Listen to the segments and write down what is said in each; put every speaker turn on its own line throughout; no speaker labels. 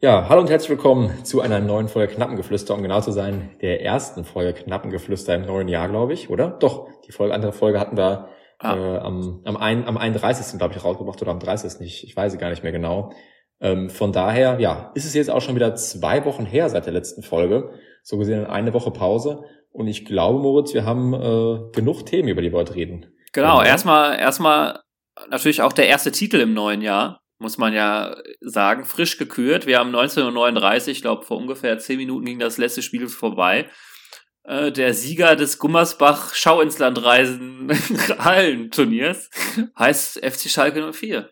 Ja, hallo und herzlich willkommen zu einer neuen Folge Knappengeflüster, um genau zu sein, der ersten Folge Knappengeflüster im neuen Jahr, glaube ich, oder? Doch, die Folge, andere Folge hatten wir ah. äh, am, am, ein, am 31. glaube ich rausgebracht oder am 30. Ich, ich weiß gar nicht mehr genau. Ähm, von daher, ja, ist es jetzt auch schon wieder zwei Wochen her seit der letzten Folge. So gesehen eine Woche Pause. Und ich glaube, Moritz, wir haben äh, genug Themen, über die wir heute reden.
Genau, erstmal, erstmal natürlich auch der erste Titel im neuen Jahr muss man ja sagen, frisch gekürt. Wir haben 1939, ich glaube, vor ungefähr zehn Minuten ging das letzte Spiel vorbei. Äh, der Sieger des Gummersbach Schau ins Land Reisen Hallenturniers heißt FC Schalke 04.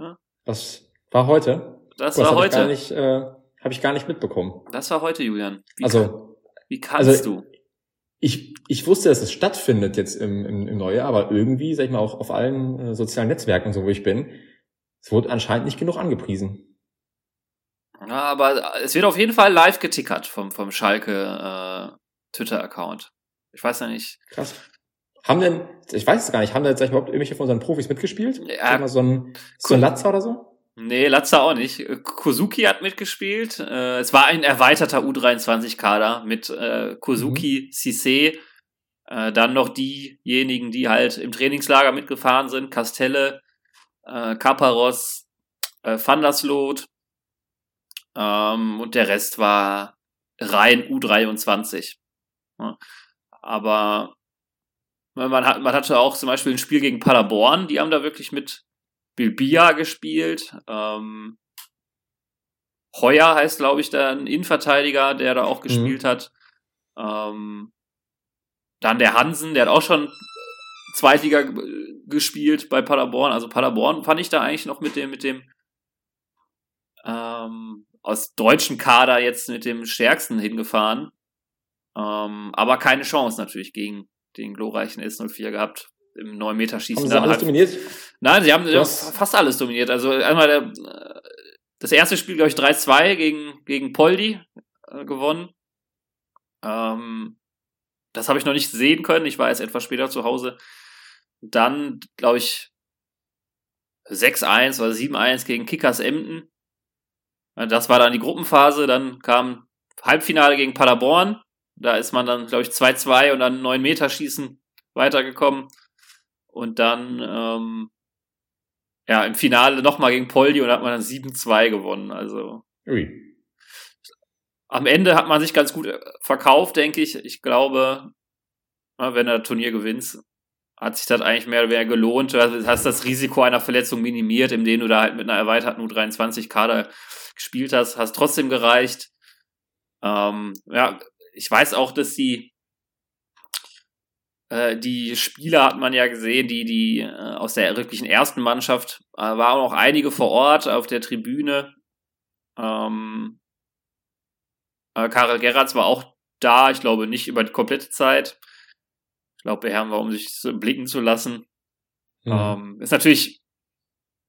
Ja? Das war heute?
Das war heute.
Habe ich, äh, hab ich gar nicht mitbekommen.
Das war heute, Julian.
Wie also, kann,
wie kannst also, du?
Ich, ich wusste, dass es stattfindet jetzt im, im, im Neujahr, aber irgendwie, sag ich mal, auch auf allen äh, sozialen Netzwerken, so wo ich bin, es wurde anscheinend nicht genug angepriesen.
Ja, aber es wird auf jeden Fall live getickert vom, vom Schalke äh, Twitter-Account. Ich weiß ja nicht.
Krass. Haben denn, ich weiß es gar nicht, haben da jetzt überhaupt irgendwelche von unseren Profis mitgespielt? Ja. Mal so ein, so ein Latzer oder so?
Nee, Latzer auch nicht. Kozuki hat mitgespielt. Äh, es war ein erweiterter U23-Kader mit äh, Kozuki, mhm. Cissé, äh, dann noch diejenigen, die halt im Trainingslager mitgefahren sind, Castelle, äh, Kaparos, äh, Van der Sloot ähm, und der Rest war rein U23. Ja. Aber man, hat, man hatte auch zum Beispiel ein Spiel gegen Paderborn, die haben da wirklich mit Bilbia gespielt. Ähm, Heuer heißt, glaube ich, der ein Innenverteidiger, der da auch mhm. gespielt mhm. hat. Ähm, dann der Hansen, der hat auch schon Zweitliga gespielt bei Paderborn. Also Paderborn fand ich da eigentlich noch mit dem, mit dem ähm, aus deutschen Kader jetzt mit dem stärksten hingefahren. Ähm, aber keine Chance natürlich gegen den glorreichen S04 gehabt. Im 9 Meter Schießen.
Haben sie alles halt. dominiert?
Nein, sie haben das fast alles dominiert. Also einmal der, das erste Spiel, glaube ich, 3-2 gegen, gegen Poldi äh, gewonnen. Ähm, das habe ich noch nicht sehen können. Ich war erst etwas später zu Hause. Dann, glaube ich, 6-1 oder 7-1 gegen Kickers Emden. Das war dann die Gruppenphase. Dann kam Halbfinale gegen Paderborn. Da ist man dann, glaube ich, 2-2 und dann 9 Meter schießen weitergekommen. Und dann, ähm, ja, im Finale nochmal gegen Poldi und hat man dann 7-2 gewonnen. Also. Ui. Am Ende hat man sich ganz gut äh, verkauft, denke ich. Ich glaube, wenn du das Turnier gewinnst, hat sich das eigentlich mehr oder weniger gelohnt. Du hast das Risiko einer Verletzung minimiert, indem du da halt mit einer erweiterten U23-Kader gespielt hast, hast trotzdem gereicht. Ähm, ja, ich weiß auch, dass die äh, die Spieler hat man ja gesehen, die die äh, aus der wirklichen ersten Mannschaft äh, waren auch einige vor Ort auf der Tribüne. Ähm, äh, Karel Geratz war auch da, ich glaube nicht über die komplette Zeit. Ich glaube, Herren war, um sich so blicken zu lassen. Mhm. Ähm, ist natürlich,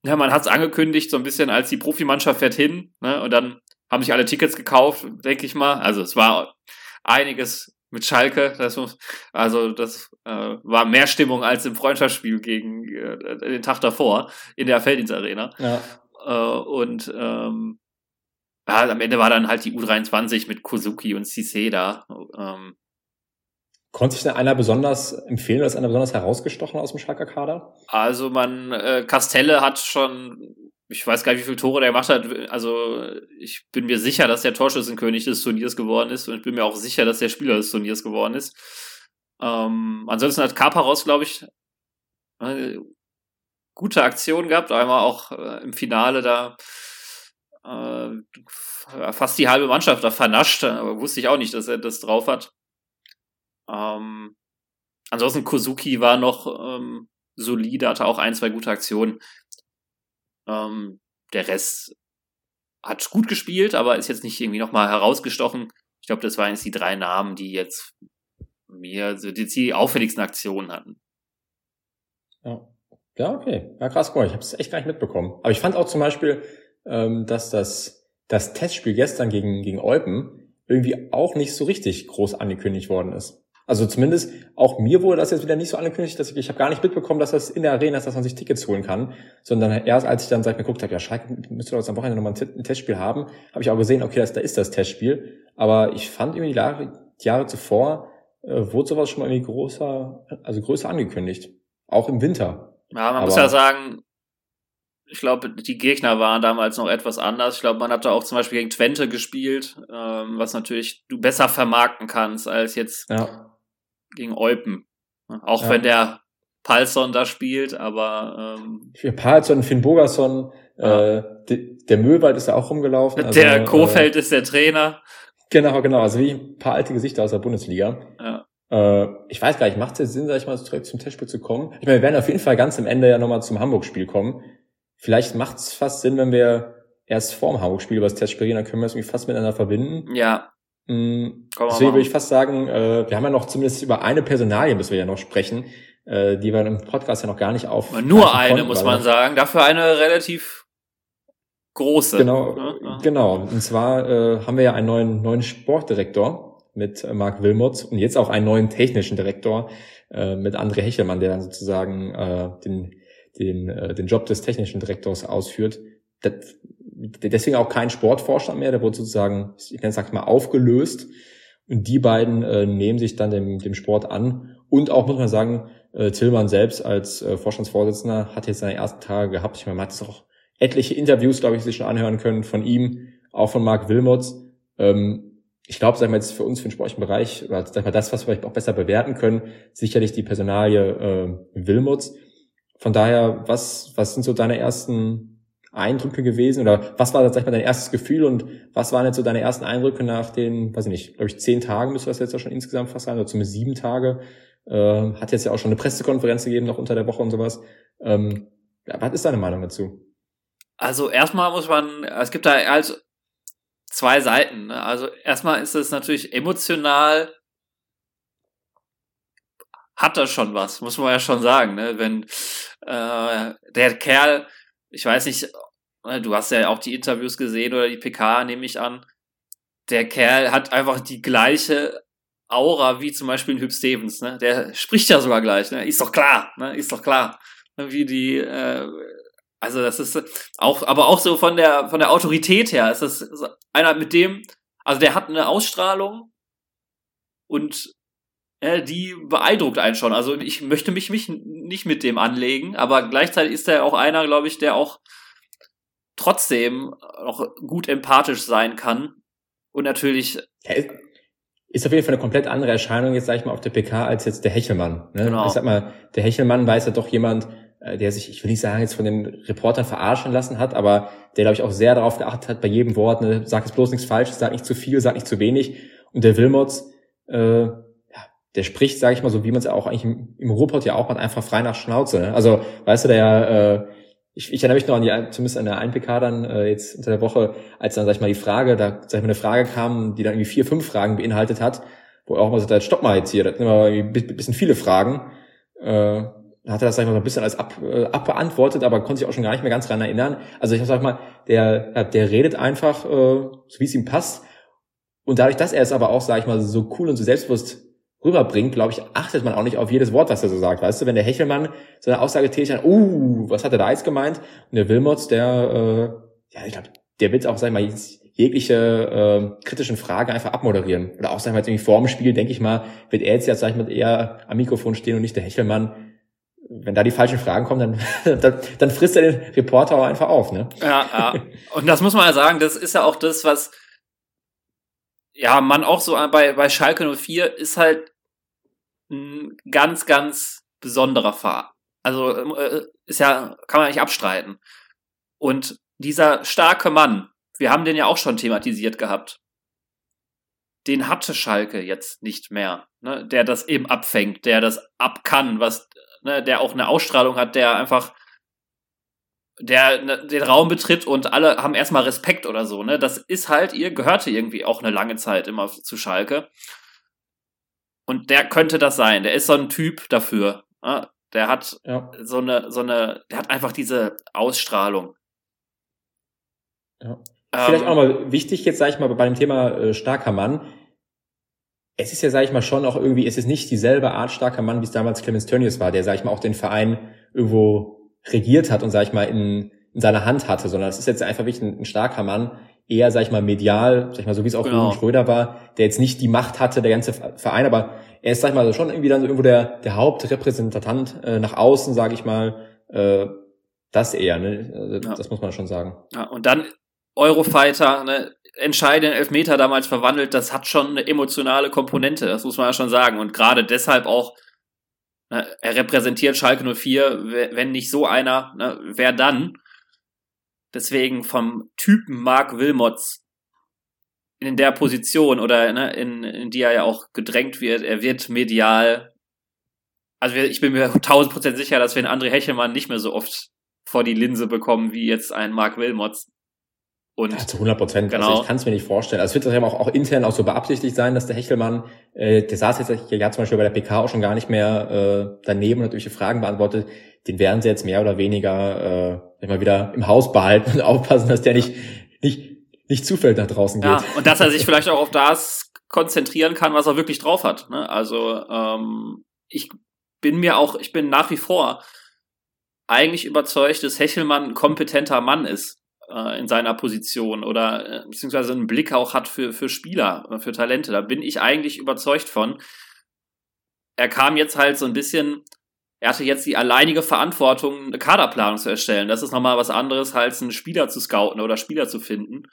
ja, man hat es angekündigt, so ein bisschen als die Profimannschaft fährt hin, ne? Und dann haben sich alle Tickets gekauft, denke ich mal. Also es war einiges mit Schalke. Das, also das äh, war mehr Stimmung als im Freundschaftsspiel gegen äh, den Tag davor in der Felddienstarena. Ja. Äh, und ähm, ja, am Ende war dann halt die U23 mit Kozuki und Cissé da. Ähm,
Konnte sich denn einer besonders empfehlen oder ist einer besonders herausgestochen aus dem Schalker Kader?
Also man, äh, Castelle hat schon, ich weiß gar nicht, wie viele Tore der gemacht hat. Also ich bin mir sicher, dass der Torschützenkönig des Turniers geworden ist und ich bin mir auch sicher, dass der Spieler des Turniers geworden ist. Ähm, ansonsten hat Kaparos, glaube ich, äh, gute Aktionen gehabt. Einmal auch äh, im Finale da äh, fast die halbe Mannschaft da vernascht, aber wusste ich auch nicht, dass er das drauf hat. Ähm, ansonsten Kozuki war noch ähm, solide, hatte auch ein, zwei gute Aktionen. Ähm, der Rest hat gut gespielt, aber ist jetzt nicht irgendwie nochmal herausgestochen. Ich glaube, das waren jetzt die drei Namen, die jetzt mir so die, die auffälligsten Aktionen hatten.
Ja. Okay. Ja, krass, cool. Ich habe es echt gar nicht mitbekommen. Aber ich fand auch zum Beispiel, ähm, dass das, das Testspiel gestern gegen, gegen Eupen irgendwie auch nicht so richtig groß angekündigt worden ist. Also zumindest auch mir wurde das jetzt wieder nicht so angekündigt, dass ich, ich habe gar nicht mitbekommen, dass das in der Arena ist, dass man sich Tickets holen kann, sondern erst als ich dann seit mir geguckt habe, ja, Schalke müsste doch jetzt am Wochenende nochmal ein, Testspiel haben, habe ich auch gesehen, okay, das, da ist das Testspiel. Aber ich fand irgendwie die Jahre, die Jahre zuvor äh, wurde sowas schon mal irgendwie größer, also größer angekündigt. Auch im Winter.
Ja, man Aber, muss ja sagen, ich glaube, die Gegner waren damals noch etwas anders. Ich glaube, man hat da auch zum Beispiel gegen Twente gespielt, ähm, was natürlich du besser vermarkten kannst als jetzt ja. Gegen Eupen. Auch ja. wenn der Palsson da spielt, aber
ähm, Für Palsson, Finn Bogerson, ja. äh, der Möwald ist ja auch rumgelaufen.
Also, der Kofeld äh, ist der Trainer.
Genau, genau. Also wie ein paar alte Gesichter aus der Bundesliga. Ja. Äh, ich weiß gar nicht, macht es Sinn, sag ich mal, zurück zum Testspiel zu kommen? Ich meine, wir werden auf jeden Fall ganz am Ende ja nochmal zum Hamburg-Spiel kommen. Vielleicht macht es fast Sinn, wenn wir erst vorm Hamburg-Spiel über das Testspiel reden, dann können wir es irgendwie fast miteinander verbinden.
Ja.
Mhm. Deswegen würde ich fast sagen, äh, wir haben ja noch zumindest über eine Personalie müssen wir ja noch sprechen, äh, die wir im Podcast ja noch gar nicht auf.
Nur eine, konnten, muss man sagen. Dafür eine relativ große.
Genau, ja, genau. Und zwar äh, haben wir ja einen neuen, neuen Sportdirektor mit Marc Wilmots und jetzt auch einen neuen technischen Direktor äh, mit André Hechelmann, der dann sozusagen äh, den den, äh, den Job des technischen Direktors ausführt. Das, deswegen auch kein Sportvorstand mehr, der wurde sozusagen, ich nenne es mal, aufgelöst. Und die beiden äh, nehmen sich dann dem, dem Sport an. Und auch, muss man sagen, äh, Tillmann selbst als äh, Vorstandsvorsitzender hat jetzt seine ersten Tage gehabt. Ich meine, man hat jetzt auch etliche Interviews, glaube ich, sich schon anhören können von ihm, auch von Marc Wilmots. Ähm, ich glaube, sagen wir jetzt für uns, für den sportlichen Bereich, oder sag mal, das, was wir vielleicht auch besser bewerten können, sicherlich die Personalie äh, Wilmots. Von daher, was, was sind so deine ersten Eindrücke gewesen oder was war sag ich mal dein erstes Gefühl und was waren jetzt so deine ersten Eindrücke nach den, weiß ich nicht, glaube ich zehn Tagen müsste das jetzt ja schon insgesamt fast sein oder zumindest sieben Tage. Äh, hat jetzt ja auch schon eine Pressekonferenz gegeben noch unter der Woche und sowas. Ähm, ja, was ist deine Meinung dazu?
Also erstmal muss man, es gibt da halt zwei Seiten. Ne? Also erstmal ist es natürlich emotional hat er schon was, muss man ja schon sagen, ne? Wenn äh, der Kerl, ich weiß nicht, ne, du hast ja auch die Interviews gesehen oder die PK, nehme ich an. Der Kerl hat einfach die gleiche Aura wie zum Beispiel ein Hüb Stevens, ne? Der spricht ja sogar gleich, ne? Ist doch klar, ne? Ist doch klar. Wie die, äh, also das ist auch, aber auch so von der von der Autorität her ist das einer mit dem, also der hat eine Ausstrahlung und äh, die beeindruckt einen schon. Also ich möchte mich, mich nicht mit dem anlegen, aber gleichzeitig ist er auch einer, glaube ich, der auch trotzdem noch gut empathisch sein kann. Und natürlich.
Ist auf jeden Fall eine komplett andere Erscheinung jetzt, sag ich mal, auf der PK als jetzt der Hechelmann. Ne? Genau. Ich sag mal, der Hechelmann weiß ja doch jemand, äh, der sich, ich will nicht sagen, jetzt von den Reportern verarschen lassen hat, aber der, glaube ich, auch sehr darauf geachtet hat, bei jedem Wort, ne, sag jetzt bloß nichts Falsches, sag nicht zu viel, sag nicht zu wenig. Und der Wilmots, äh, der spricht, sage ich mal, so wie man es ja auch eigentlich im, im Ruhrpott ja auch macht, einfach frei nach Schnauze. Ne? Also, weißt du, der, äh, ich, ich erinnere mich noch an die, zumindest an der 1PK dann äh, jetzt unter der Woche, als dann, sag ich mal, die Frage, da, sag ich mal, eine Frage kam, die dann irgendwie vier, fünf Fragen beinhaltet hat, wo er auch mal so, da stopp mal jetzt hier, das sind immer ein bisschen viele Fragen. Äh, hat er das, sag ich mal, so ein bisschen als ab, äh, abbeantwortet, aber konnte sich auch schon gar nicht mehr ganz dran erinnern. Also ich sag mal, der, der redet einfach, äh, so wie es ihm passt. Und dadurch, dass er es aber auch, sag ich mal, so cool und so selbstbewusst rüberbringt, glaube ich, achtet man auch nicht auf jedes Wort, was er so sagt. Weißt du, wenn der Hechelmann so eine Aussage tätigt, uh, was hat er da jetzt gemeint? Und der Wilmots, der, äh, ja, ich glaube, der wird auch, sag ich mal, jegliche äh, kritischen Fragen einfach abmoderieren. Oder auch, sag ich mal, jetzt irgendwie vor dem Spiel, denke ich mal, wird er jetzt, ja, sag ich mal, eher am Mikrofon stehen und nicht der Hechelmann. Wenn da die falschen Fragen kommen, dann, dann, dann frisst er den Reporter auch einfach auf, ne?
Ja, ja. Und das muss man ja sagen, das ist ja auch das, was ja, man auch so bei, bei Schalke 04 ist halt ein ganz, ganz besonderer Fahrer. Also äh, ist ja, kann man nicht abstreiten. Und dieser starke Mann, wir haben den ja auch schon thematisiert gehabt, den hatte Schalke jetzt nicht mehr, ne? der das eben abfängt, der das ab kann, was, ne, der auch eine Ausstrahlung hat, der einfach der ne, den Raum betritt und alle haben erstmal Respekt oder so, ne? Das ist halt, ihr gehörte irgendwie auch eine lange Zeit immer zu Schalke. Und der könnte das sein. Der ist so ein Typ dafür. Ne? Der hat ja. so eine, so eine, der hat einfach diese Ausstrahlung.
Ja. Vielleicht ähm, auch mal wichtig jetzt, sage ich mal, bei dem Thema äh, starker Mann. es ist ja, sage ich mal, schon auch irgendwie, es ist nicht dieselbe Art starker Mann, wie es damals Clemens Tönnies war, der, sage ich mal, auch den Verein irgendwo regiert hat und, sage ich mal, in, in seiner Hand hatte, sondern es ist jetzt einfach wirklich ein, ein starker Mann, eher, sag ich mal, medial, sag ich mal, so wie es auch genau. Schröder war, der jetzt nicht die Macht hatte, der ganze Verein, aber er ist, sag ich mal, schon irgendwie dann so irgendwo der, der Hauptrepräsentant äh, nach außen, sage ich mal, äh, das eher, ne? Also, ja. Das muss man schon sagen.
Ja, und dann Eurofighter, ne, entscheidenden Elfmeter damals verwandelt, das hat schon eine emotionale Komponente, das muss man ja schon sagen. Und gerade deshalb auch, er repräsentiert Schalke 04, wenn nicht so einer, ne, wer dann? Deswegen vom Typen Mark Wilmots in der Position oder ne, in, in die er ja auch gedrängt wird, er wird medial. Also ich bin mir tausend Prozent sicher, dass wir einen André Hechelmann nicht mehr so oft vor die Linse bekommen wie jetzt ein Mark Wilmots.
Und ja, zu 100 Prozent. Also genau. Also ich kann es mir nicht vorstellen. Also es wird auch, auch intern auch so beabsichtigt sein, dass der Hechelmann, äh, der saß jetzt ja zum Beispiel bei der PK auch schon gar nicht mehr äh, daneben und hat irgendwelche Fragen beantwortet. Den werden sie jetzt mehr oder weniger äh, immer wieder im Haus behalten und aufpassen, dass der nicht, nicht, nicht zufällig nach draußen geht. Ja,
und dass er sich vielleicht auch auf das konzentrieren kann, was er wirklich drauf hat. Ne? Also ähm, ich bin mir auch, ich bin nach wie vor eigentlich überzeugt, dass Hechelmann ein kompetenter Mann ist äh, in seiner Position oder äh, beziehungsweise einen Blick auch hat für, für Spieler, äh, für Talente. Da bin ich eigentlich überzeugt von. Er kam jetzt halt so ein bisschen, er hatte jetzt die alleinige Verantwortung, eine Kaderplanung zu erstellen. Das ist nochmal was anderes, als einen Spieler zu scouten oder Spieler zu finden.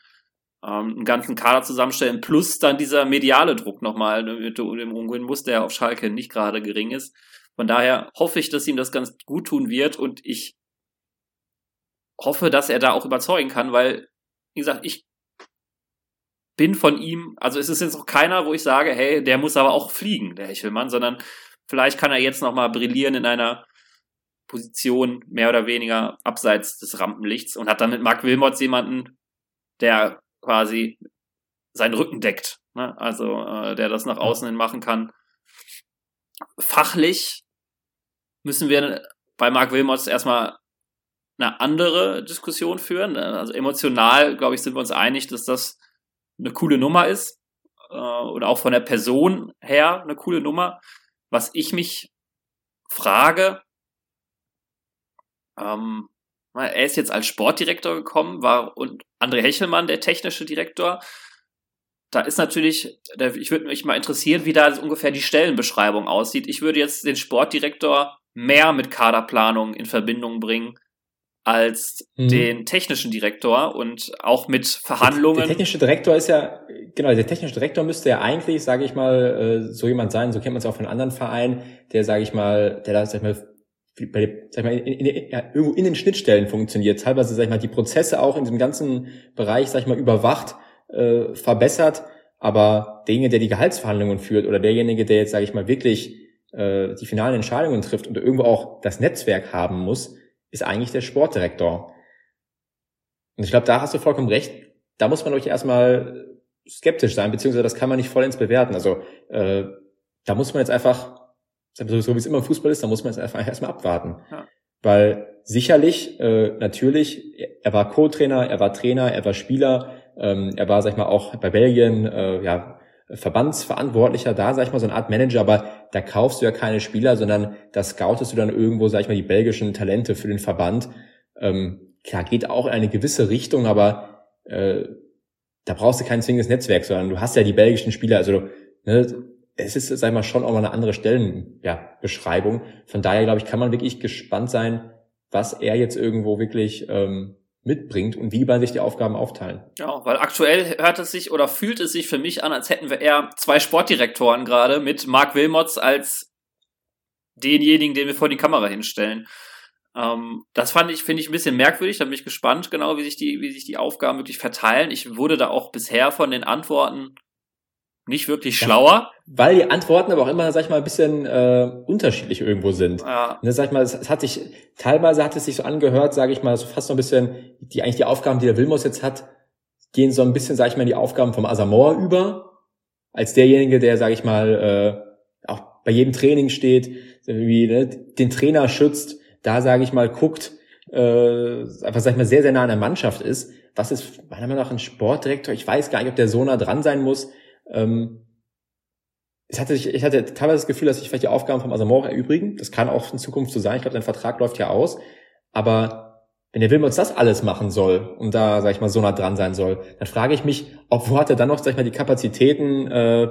Ähm, einen ganzen Kader zusammenstellen, plus dann dieser mediale Druck nochmal mit dem Umgehen muss, der auf Schalke nicht gerade gering ist. Von daher hoffe ich, dass ihm das ganz gut tun wird und ich hoffe, dass er da auch überzeugen kann, weil, wie gesagt, ich bin von ihm, also es ist jetzt noch keiner, wo ich sage, hey, der muss aber auch fliegen, der Hechelmann, sondern vielleicht kann er jetzt nochmal brillieren in einer Position mehr oder weniger abseits des Rampenlichts und hat dann mit Mark Wilmots jemanden, der quasi seinen Rücken deckt, ne? also äh, der das nach außen hin machen kann. Fachlich müssen wir bei Mark Wilmots erstmal eine andere Diskussion führen. Ne? Also emotional, glaube ich, sind wir uns einig, dass das eine coole Nummer ist. Äh, oder auch von der Person her eine coole Nummer. Was ich mich frage, ähm, er ist jetzt als Sportdirektor gekommen, war und André Hechelmann der technische Direktor. Da ist natürlich, ich würde mich mal interessieren, wie da ungefähr die Stellenbeschreibung aussieht. Ich würde jetzt den Sportdirektor mehr mit Kaderplanung in Verbindung bringen als mhm. den technischen Direktor und auch mit Verhandlungen. Der,
der, technische Direktor ist ja, genau, der technische Direktor müsste ja eigentlich, sage ich mal, äh, so jemand sein, so kennt man es auch von anderen Vereinen, der, sage ich mal, der da, sag ich mal, bei, sag ich mal, in, in, ja, irgendwo in den Schnittstellen funktioniert, teilweise, sag ich mal, die Prozesse auch in diesem ganzen Bereich, sag ich mal, überwacht, äh, verbessert, aber derjenige, der die Gehaltsverhandlungen führt oder derjenige, der jetzt, sage ich mal, wirklich äh, die finalen Entscheidungen trifft und irgendwo auch das Netzwerk haben muss, ist eigentlich der Sportdirektor. Und ich glaube, da hast du vollkommen recht. Da muss man euch erstmal skeptisch sein, beziehungsweise das kann man nicht vollends bewerten. Also äh, da muss man jetzt einfach, so, wie es immer im Fußball ist, da muss man jetzt einfach erstmal abwarten. Ja. Weil sicherlich, äh, natürlich, er war Co-Trainer, er war Trainer, er war Spieler, ähm, er war, sag ich mal, auch bei Belgien, äh, ja, Verbandsverantwortlicher da, sag ich mal, so eine Art Manager, aber da kaufst du ja keine Spieler, sondern da scoutest du dann irgendwo, sag ich mal, die belgischen Talente für den Verband. Ähm, klar, geht auch in eine gewisse Richtung, aber äh, da brauchst du kein zwingendes Netzwerk, sondern du hast ja die belgischen Spieler, also ne, es ist, sag ich mal, schon auch mal eine andere Stellenbeschreibung. Ja, Von daher, glaube ich, kann man wirklich gespannt sein, was er jetzt irgendwo wirklich ähm, mitbringt und wie man sich die Aufgaben aufteilen.
Ja, weil aktuell hört es sich oder fühlt es sich für mich an, als hätten wir eher zwei Sportdirektoren gerade mit Marc Wilmots als denjenigen, den wir vor die Kamera hinstellen. Ähm, das fand ich, finde ich ein bisschen merkwürdig, da bin ich gespannt, genau, wie sich die, wie sich die Aufgaben wirklich verteilen. Ich wurde da auch bisher von den Antworten nicht wirklich schlauer.
weil die Antworten aber auch immer, sag ich mal, ein bisschen äh, unterschiedlich irgendwo sind. Ja. Ne, sag ich mal, es, es, hat sich, teilweise hat es sich so angehört, sage ich mal, so fast so ein bisschen, die eigentlich die Aufgaben, die der Wilmos jetzt hat, gehen so ein bisschen, sag ich mal, in die Aufgaben vom Asamoah über, als derjenige, der, sag ich mal, äh, auch bei jedem Training steht, wie, ne, den Trainer schützt, da, sage ich mal, guckt, äh, einfach, sag ich mal, sehr, sehr nah an der Mannschaft ist. Was ist meiner Meinung nach ein Sportdirektor? Ich weiß gar nicht, ob der so nah dran sein muss, ähm, ich hatte, ich hatte teilweise das Gefühl, dass sich vielleicht die Aufgaben vom Asamoah erübrigen. Das kann auch in Zukunft so sein. Ich glaube, dein Vertrag läuft ja aus. Aber wenn der Wilmots das alles machen soll und da, sag ich mal, so nah dran sein soll, dann frage ich mich, ob wo hat er dann noch, sag ich mal, die Kapazitäten, äh,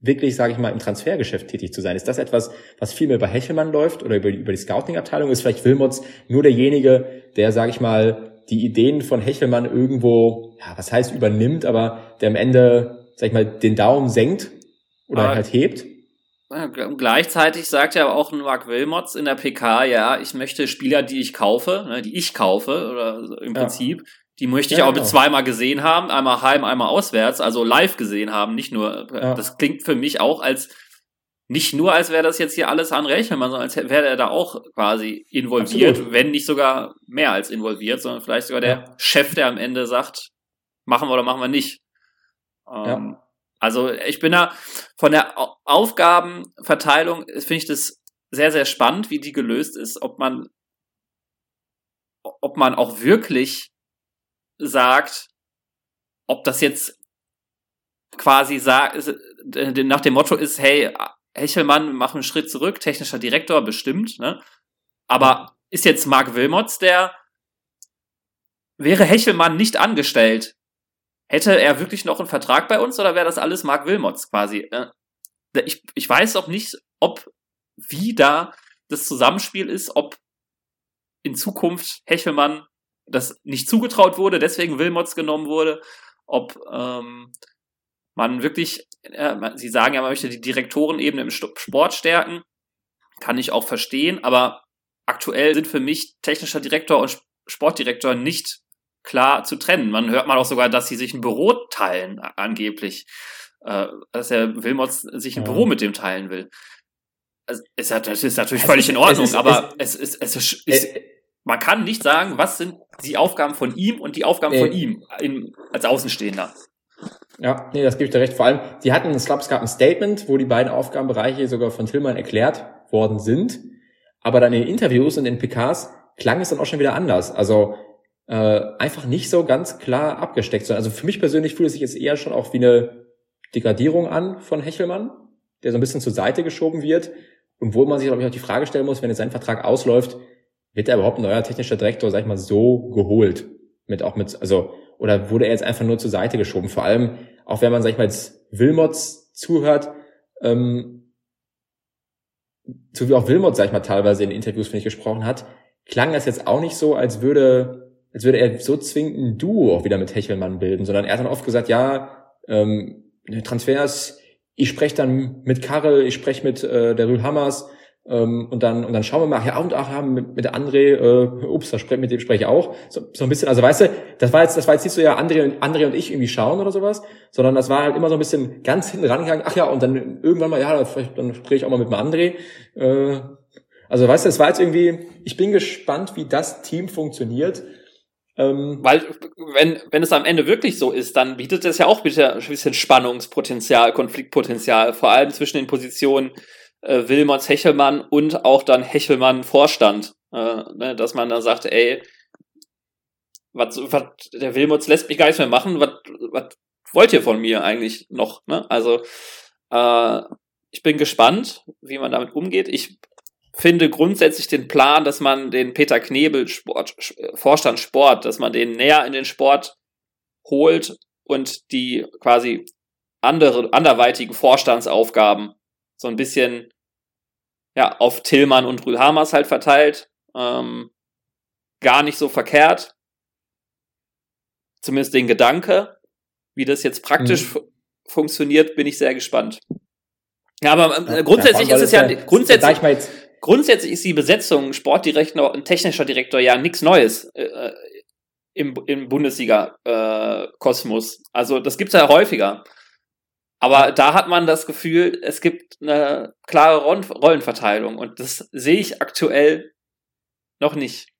wirklich, sage ich mal, im Transfergeschäft tätig zu sein? Ist das etwas, was viel mehr bei Hechelmann läuft oder über, über die Scouting-Abteilung? Ist vielleicht Wilmots nur derjenige, der, sage ich mal, die Ideen von Hechelmann irgendwo, ja, was heißt übernimmt, aber der am Ende, sag ich mal, den Daumen senkt oder aber halt hebt?
Gleichzeitig sagt ja auch Mark Wilmots in der PK, ja, ich möchte Spieler, die ich kaufe, ne, die ich kaufe, oder im ja. Prinzip, die möchte ich ja, auch genau. zweimal gesehen haben, einmal heim, einmal auswärts, also live gesehen haben, nicht nur, ja. das klingt für mich auch als, nicht nur als wäre das jetzt hier alles an Rechelmann, sondern als wäre er da auch quasi involviert, Absolut. wenn nicht sogar mehr als involviert, sondern vielleicht sogar der ja. Chef, der am Ende sagt, machen wir oder machen wir nicht. Ähm, also ich bin da von der Aufgabenverteilung, finde ich das sehr, sehr spannend, wie die gelöst ist, ob man, ob man auch wirklich sagt, ob das jetzt quasi sagt, nach dem Motto ist, hey, Hechelmann, machen einen Schritt zurück, technischer Direktor bestimmt, ne? Aber ist jetzt Marc Wilmots der, wäre Hechelmann nicht angestellt, hätte er wirklich noch einen Vertrag bei uns oder wäre das alles Marc Wilmots quasi? Äh, ich, ich weiß auch nicht, ob, wie da das Zusammenspiel ist, ob in Zukunft Hechelmann das nicht zugetraut wurde, deswegen Wilmots genommen wurde, ob ähm, man wirklich, äh, Sie sagen ja, man möchte die Direktorenebene im Sport stärken, kann ich auch verstehen, aber aktuell sind für mich technischer Direktor und Sportdirektor nicht klar zu trennen. Man hört mal auch sogar, dass sie sich ein Büro teilen, angeblich. Äh, dass der Wilmots sich ein ja. Büro mit dem teilen will. Also, das ist natürlich es völlig ist, in Ordnung, es ist, aber es, ist, es ist, es ist, man kann nicht sagen, was sind die Aufgaben von ihm und die Aufgaben äh, von ihm in, als Außenstehender.
Ja, nee, das gebe ich dir recht. Vor allem, die hatten, ich glaube, es gab ein Statement, wo die beiden Aufgabenbereiche sogar von Tillmann erklärt worden sind. Aber dann in den Interviews und in den PKs klang es dann auch schon wieder anders. Also äh, einfach nicht so ganz klar abgesteckt. Also für mich persönlich fühlt es sich jetzt eher schon auch wie eine Degradierung an von Hechelmann, der so ein bisschen zur Seite geschoben wird. Und wo man sich, glaube ich, auch die Frage stellen muss, wenn jetzt sein Vertrag ausläuft, wird er überhaupt ein neuer technischer Direktor, sag ich mal, so geholt? Mit auch mit, also, oder wurde er jetzt einfach nur zur Seite geschoben? Vor allem, auch wenn man, sag ich mal, jetzt Wilmots zuhört, ähm, so wie auch Wilmot, sag ich mal, teilweise in Interviews, finde ich, gesprochen hat, klang das jetzt auch nicht so, als würde, als würde er so zwingend ein Duo auch wieder mit Hechelmann bilden, sondern er hat dann oft gesagt, ja, ähm, Transfers, ich spreche dann mit Karel, ich spreche mit äh, der Rühl Hammers, ähm, und dann und dann schauen wir mal, ja und ach ja, mit, mit André, äh, ups, da spreche mit dem spreche ich auch. So, so ein bisschen, also weißt du, das war jetzt, das war jetzt nicht so ja André und André und ich irgendwie schauen oder sowas, sondern das war halt immer so ein bisschen ganz hinten rangegangen, ach ja, und dann irgendwann mal, ja, dann spreche ich auch mal mit dem André. Äh, also weißt du, es war jetzt irgendwie, ich bin gespannt, wie das Team funktioniert.
Ähm, Weil, wenn, wenn es am Ende wirklich so ist, dann bietet es ja auch bitte ein bisschen Spannungspotenzial, Konfliktpotenzial, vor allem zwischen den Positionen äh, Wilmots Hechelmann und auch dann Hechelmann Vorstand, äh, ne, dass man dann sagt, ey, was, was, der Wilmots lässt mich gar nichts mehr machen, was, was wollt ihr von mir eigentlich noch? Ne? Also äh, ich bin gespannt, wie man damit umgeht. Ich finde grundsätzlich den Plan, dass man den Peter Knebel Sport, Vorstand Sport, dass man den näher in den Sport holt und die quasi andere, anderweitigen Vorstandsaufgaben so ein bisschen ja, auf Tillmann und Rühlhamers halt verteilt. Ähm, gar nicht so verkehrt. Zumindest den Gedanke. Wie das jetzt praktisch mhm. funktioniert, bin ich sehr gespannt. Ja, aber äh, grundsätzlich ja, ist es ja, ja grundsätzlich, grundsätzlich ist die Besetzung Sportdirektor und technischer Direktor ja nichts Neues äh, äh im, im Bundesliga-Kosmos. Äh, also das gibt's ja häufiger. Aber da hat man das Gefühl, es gibt eine klare Rollenverteilung und das sehe ich aktuell noch nicht.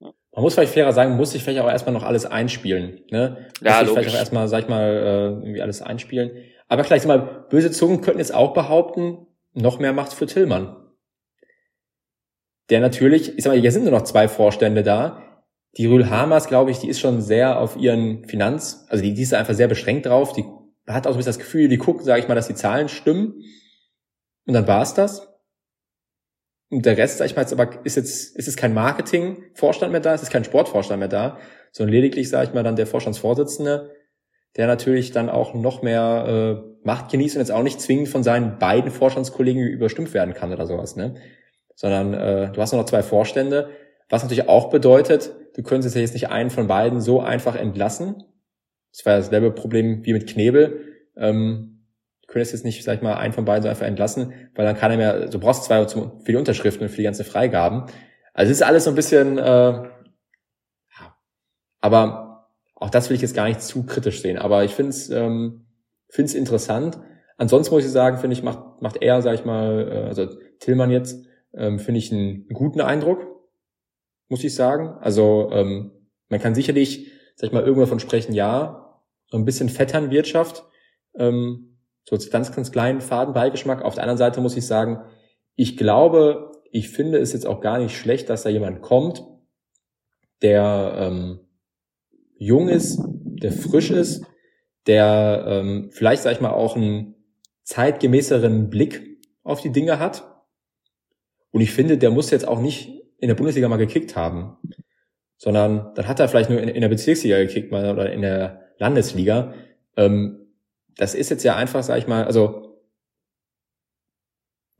Man muss vielleicht fairer sagen, muss sich vielleicht auch erstmal noch alles einspielen. Ne? Muss ja, logisch. vielleicht auch erstmal, sag ich mal, äh, irgendwie alles einspielen. Aber vielleicht mal, böse Zungen könnten jetzt auch behaupten, noch mehr Macht für Tillmann. Der natürlich, ich sag mal, hier sind nur noch zwei Vorstände da. Die Rühl Hamers, glaube ich, die ist schon sehr auf ihren Finanz, also die, die ist einfach sehr beschränkt drauf. Die hat auch so ein bisschen das Gefühl, die gucken, sage ich mal, dass die Zahlen stimmen. Und dann war es das. Und der Rest, sag ich mal, jetzt aber ist jetzt, ist es kein Marketing-Vorstand mehr da, ist es kein Sportvorstand mehr da, sondern lediglich, sage ich mal, dann der Vorstandsvorsitzende, der natürlich dann auch noch mehr äh, Macht genießt und jetzt auch nicht zwingend von seinen beiden Vorstandskollegen überstimmt werden kann oder sowas, ne? Sondern äh, du hast noch zwei Vorstände, was natürlich auch bedeutet, du könntest ja jetzt nicht einen von beiden so einfach entlassen. Das war ja dasselbe Problem wie mit Knebel. Ähm, du könntest jetzt nicht, sag ich mal, einen von beiden so einfach entlassen, weil dann kann er mehr, du brauchst zwei für die Unterschriften und für die ganzen Freigaben. Also es ist alles so ein bisschen, äh, aber auch das will ich jetzt gar nicht zu kritisch sehen. Aber ich finde es ähm, find's interessant. Ansonsten muss ich sagen, finde ich, macht, macht er, sag ich mal, äh, also Tillmann jetzt, ähm, finde ich einen, guten Eindruck, muss ich sagen. Also ähm, man kann sicherlich, sag ich mal, irgendwann davon sprechen, ja, so ein bisschen Vetternwirtschaft, ähm, so ganz, ganz kleinen Fadenbeigeschmack. Auf der anderen Seite muss ich sagen, ich glaube, ich finde es jetzt auch gar nicht schlecht, dass da jemand kommt, der ähm, jung ist, der frisch ist, der ähm, vielleicht, sag ich mal, auch einen zeitgemäßeren Blick auf die Dinge hat. Und ich finde, der muss jetzt auch nicht in der Bundesliga mal gekickt haben, sondern dann hat er vielleicht nur in, in der Bezirksliga gekickt mal oder in der Landesliga. Ähm, das ist jetzt ja einfach, sag ich mal, also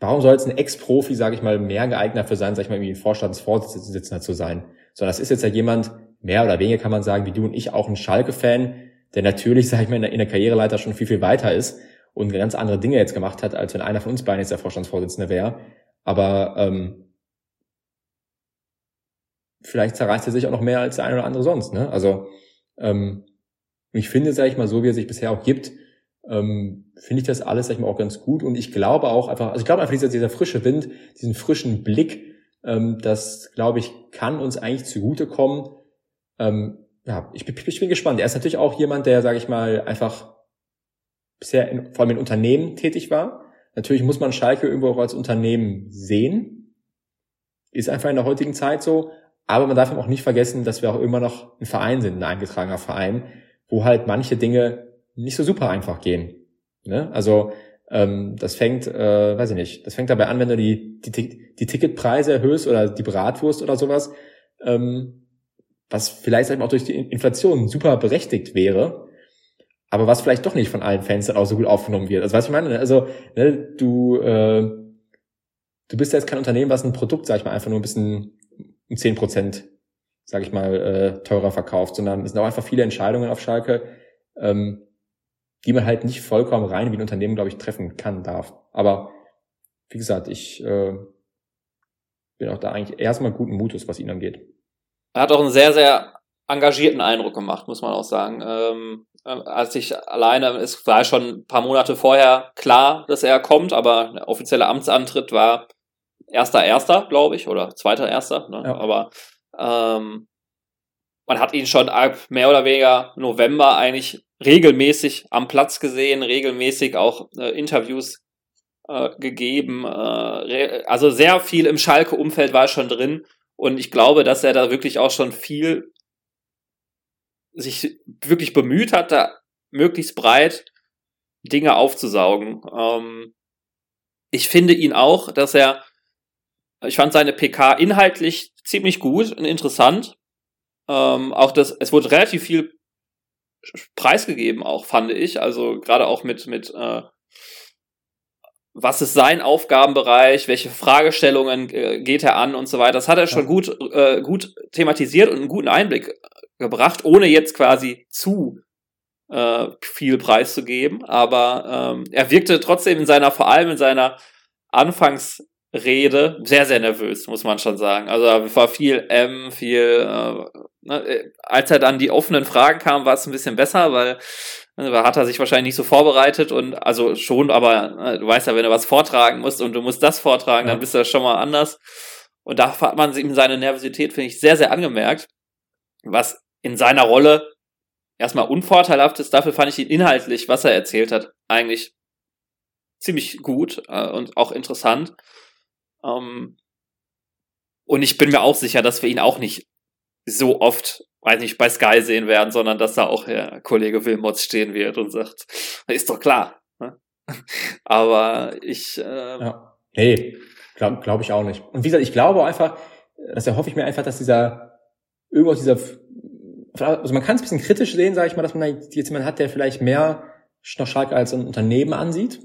warum soll jetzt ein Ex-Profi, sage ich mal, mehr geeignet für sein, sag ich mal, irgendwie Vorstandsvorsitzender zu sein? Sondern das ist jetzt ja jemand, mehr oder weniger kann man sagen, wie du und ich auch ein Schalke-Fan, der natürlich, sag ich mal, in der, in der Karriereleiter schon viel, viel weiter ist und ganz andere Dinge jetzt gemacht hat, als wenn einer von uns beiden jetzt der Vorstandsvorsitzende wäre. Aber ähm, vielleicht zerreißt er sich auch noch mehr als der eine oder andere sonst. Ne? Also ähm, ich finde, sag ich mal, so wie er sich bisher auch gibt, ähm, finde ich das alles, sag ich mal, auch ganz gut. Und ich glaube auch einfach, also ich glaube einfach, dieser, dieser frische Wind, diesen frischen Blick, ähm, das, glaube ich, kann uns eigentlich zugutekommen. Ähm, ja, ich, ich bin gespannt. Er ist natürlich auch jemand, der, sage ich mal, einfach bisher in, vor allem in Unternehmen tätig war. Natürlich muss man Schalke irgendwo auch als Unternehmen sehen. Ist einfach in der heutigen Zeit so. Aber man darf auch nicht vergessen, dass wir auch immer noch ein Verein sind, ein eingetragener Verein, wo halt manche Dinge nicht so super einfach gehen. Ne? Also ähm, das fängt, äh, weiß ich nicht, das fängt dabei an, wenn du die, die, die Ticketpreise erhöhst oder die Bratwurst oder sowas, ähm, was vielleicht auch durch die Inflation super berechtigt wäre, aber was vielleicht doch nicht von allen Fans dann auch so gut aufgenommen wird. Also was ich meine, also ne, du äh, du bist ja jetzt kein Unternehmen, was ein Produkt, sag ich mal, einfach nur ein bisschen um zehn Prozent, sage ich mal, äh, teurer verkauft, sondern es sind auch einfach viele Entscheidungen auf Schalke, ähm, die man halt nicht vollkommen rein wie ein Unternehmen, glaube ich, treffen kann, darf. Aber wie gesagt, ich äh, bin auch da eigentlich erstmal guten Mutes, was ihn angeht.
Er hat auch einen sehr, sehr engagierten Eindruck gemacht, muss man auch sagen. Ähm, äh, als ich alleine, es war schon ein paar Monate vorher klar, dass er kommt, aber der offizielle Amtsantritt war erster erster, glaube ich, oder zweiter erster. Ne? Ja. Aber ähm, man hat ihn schon ab mehr oder weniger November eigentlich regelmäßig am Platz gesehen, regelmäßig auch äh, Interviews äh, gegeben. Äh, also sehr viel im Schalke-Umfeld war schon drin. Und ich glaube, dass er da wirklich auch schon viel sich wirklich bemüht hat, da möglichst breit Dinge aufzusaugen. Ähm, ich finde ihn auch, dass er ich fand seine PK inhaltlich ziemlich gut und interessant. Ähm, auch das, es wurde relativ viel preisgegeben, auch fand ich. Also gerade auch mit mit äh, was ist sein Aufgabenbereich, welche Fragestellungen äh, geht er an und so weiter. Das hat er schon gut äh, gut thematisiert und einen guten Einblick gebracht, ohne jetzt quasi zu äh, viel preiszugeben. Aber ähm, er wirkte trotzdem in seiner, vor allem in seiner Anfangs Rede sehr, sehr nervös, muss man schon sagen. Also war viel M, viel, äh, ne, als er dann die offenen Fragen kam, war es ein bisschen besser, weil ne, da hat er sich wahrscheinlich nicht so vorbereitet und also schon, aber äh, du weißt ja, wenn du was vortragen musst und du musst das vortragen, ja. dann bist du schon mal anders. Und da hat man ihm seine Nervosität, finde ich, sehr, sehr angemerkt, was in seiner Rolle erstmal unvorteilhaft ist. Dafür fand ich ihn inhaltlich, was er erzählt hat, eigentlich ziemlich gut äh, und auch interessant. Ähm, und ich bin mir auch sicher, dass wir ihn auch nicht so oft, weiß nicht, bei Sky sehen werden, sondern dass da auch Herr Kollege Wilmots stehen wird und sagt, ist doch klar. Ne? Aber ich. Äh,
ja. Nee, glaube glaub ich auch nicht. Und wie gesagt, ich glaube einfach, das erhoffe ich mir einfach, dass dieser, irgendwo dieser, also man kann es ein bisschen kritisch sehen, sage ich mal, dass man jetzt jemanden hat, der vielleicht mehr noch Schalke als ein Unternehmen ansieht.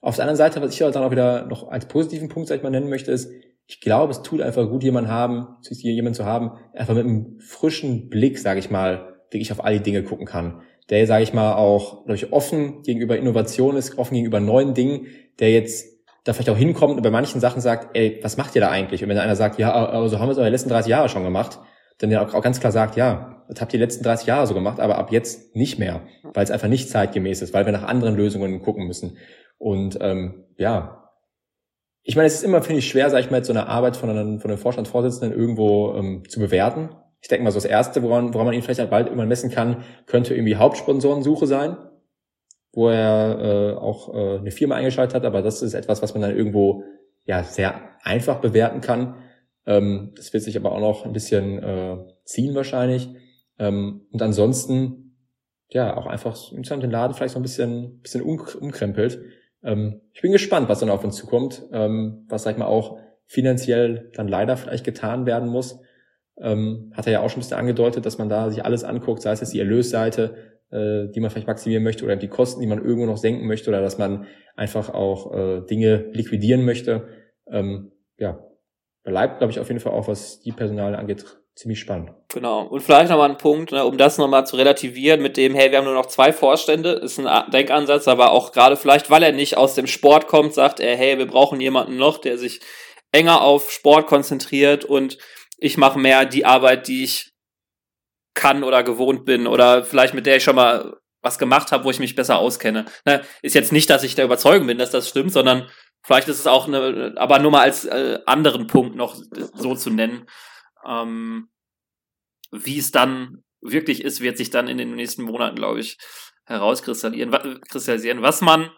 Auf der anderen Seite, was ich halt dann auch wieder noch als positiven Punkt, sag ich mal, nennen möchte, ist, ich glaube, es tut einfach gut, jemanden haben, jemanden zu haben, einfach mit einem frischen Blick, sage ich mal, wirklich auf all die Dinge gucken kann. Der, sage ich mal, auch durch offen gegenüber Innovation ist, offen gegenüber neuen Dingen, der jetzt da vielleicht auch hinkommt und bei manchen Sachen sagt, ey, was macht ihr da eigentlich? Und wenn einer sagt, ja, aber so haben wir es in den letzten 30 Jahre schon gemacht, dann ja auch ganz klar sagt, ja, das habt ihr die letzten 30 Jahre so gemacht, aber ab jetzt nicht mehr, weil es einfach nicht zeitgemäß ist, weil wir nach anderen Lösungen gucken müssen. Und ähm, ja, ich meine, es ist immer, finde ich, schwer, sag ich mal, so eine Arbeit von einem, von einem Vorstandsvorsitzenden irgendwo ähm, zu bewerten. Ich denke mal, so das Erste, woran, woran man ihn vielleicht halt bald irgendwann messen kann, könnte irgendwie Hauptsponsorensuche sein, wo er äh, auch äh, eine Firma eingeschaltet hat, aber das ist etwas, was man dann irgendwo ja sehr einfach bewerten kann. Ähm, das wird sich aber auch noch ein bisschen äh, ziehen wahrscheinlich. Ähm, und ansonsten, ja, auch einfach insgesamt den Laden vielleicht so ein bisschen, bisschen umkrempelt. Ähm, ich bin gespannt, was dann auf uns zukommt, ähm, was, sag ich mal, auch finanziell dann leider vielleicht getan werden muss. Ähm, hat er ja auch schon ein bisschen angedeutet, dass man da sich alles anguckt, sei es jetzt die Erlösseite, äh, die man vielleicht maximieren möchte oder die Kosten, die man irgendwo noch senken möchte oder dass man einfach auch äh, Dinge liquidieren möchte. Ähm, ja, bleibt, glaube ich, auf jeden Fall auch, was die Personale angeht, ziemlich spannend.
Genau. Und vielleicht nochmal ein Punkt, ne, um das nochmal zu relativieren mit dem, hey, wir haben nur noch zwei Vorstände, ist ein Denkansatz, aber auch gerade vielleicht, weil er nicht aus dem Sport kommt, sagt er, hey, wir brauchen jemanden noch, der sich enger auf Sport konzentriert und ich mache mehr die Arbeit, die ich kann oder gewohnt bin oder vielleicht mit der ich schon mal was gemacht habe, wo ich mich besser auskenne. Ne, ist jetzt nicht, dass ich der Überzeugung bin, dass das stimmt, sondern vielleicht ist es auch eine, aber nur mal als äh, anderen Punkt noch so zu nennen. Ähm, wie es dann wirklich ist, wird sich dann in den nächsten Monaten, glaube ich, herauskristallisieren. Kristallisieren. Was man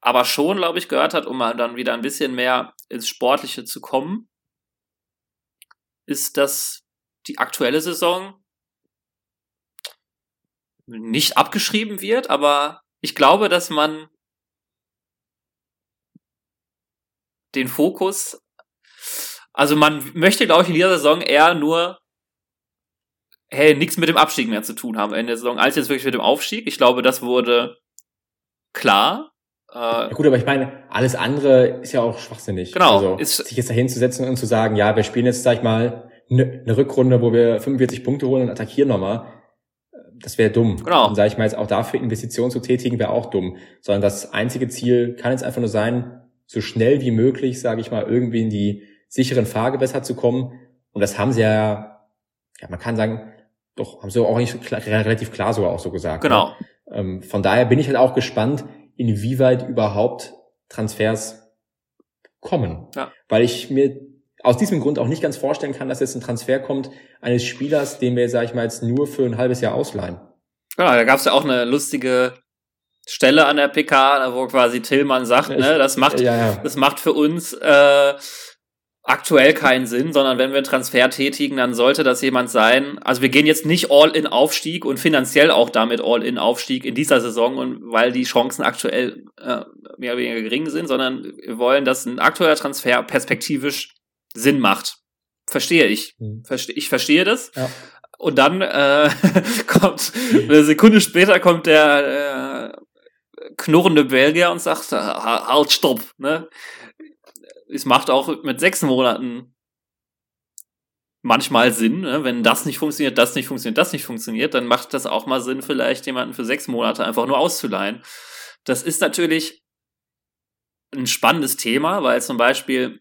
aber schon, glaube ich, gehört hat, um mal dann wieder ein bisschen mehr ins Sportliche zu kommen, ist, dass die aktuelle Saison nicht abgeschrieben wird, aber ich glaube, dass man den Fokus also man möchte, glaube ich, in dieser Saison eher nur hey, nichts mit dem Abstieg mehr zu tun haben in der Saison, als jetzt wirklich mit dem Aufstieg. Ich glaube, das wurde klar.
Äh, ja gut, aber ich meine, alles andere ist ja auch schwachsinnig.
Genau.
Also, ist, sich jetzt dahin zu setzen und zu sagen, ja, wir spielen jetzt, sag ich mal, eine ne Rückrunde, wo wir 45 Punkte holen und attackieren nochmal. Das wäre dumm.
Genau.
Und sage ich mal jetzt auch dafür Investitionen zu tätigen, wäre auch dumm. Sondern das einzige Ziel kann jetzt einfach nur sein, so schnell wie möglich, sage ich mal, irgendwie in die sicheren Fahrgewässer zu kommen. Und das haben sie ja, ja, man kann sagen, doch, haben sie auch nicht klar, relativ klar sogar auch so gesagt.
Genau.
Ne? Ähm, von daher bin ich halt auch gespannt, inwieweit überhaupt Transfers kommen.
Ja.
Weil ich mir aus diesem Grund auch nicht ganz vorstellen kann, dass jetzt ein Transfer kommt eines Spielers, den wir, sag ich mal, jetzt nur für ein halbes Jahr ausleihen.
Genau, da gab es ja auch eine lustige Stelle an der PK, wo quasi Tillmann sagt, ne, das macht, ja, ja. das macht für uns äh, aktuell keinen Sinn, sondern wenn wir einen Transfer tätigen, dann sollte das jemand sein. Also wir gehen jetzt nicht all in Aufstieg und finanziell auch damit all in Aufstieg in dieser Saison und weil die Chancen aktuell äh, mehr oder weniger gering sind, sondern wir wollen, dass ein aktueller Transfer perspektivisch Sinn macht. Verstehe ich. Mhm. Verste ich verstehe das. Ja. Und dann äh, kommt eine Sekunde später kommt der äh, knurrende Belgier und sagt, halt, stopp, ne? Es macht auch mit sechs Monaten manchmal Sinn, ne? wenn das nicht funktioniert, das nicht funktioniert, das nicht funktioniert, dann macht das auch mal Sinn, vielleicht jemanden für sechs Monate einfach nur auszuleihen. Das ist natürlich ein spannendes Thema, weil zum Beispiel,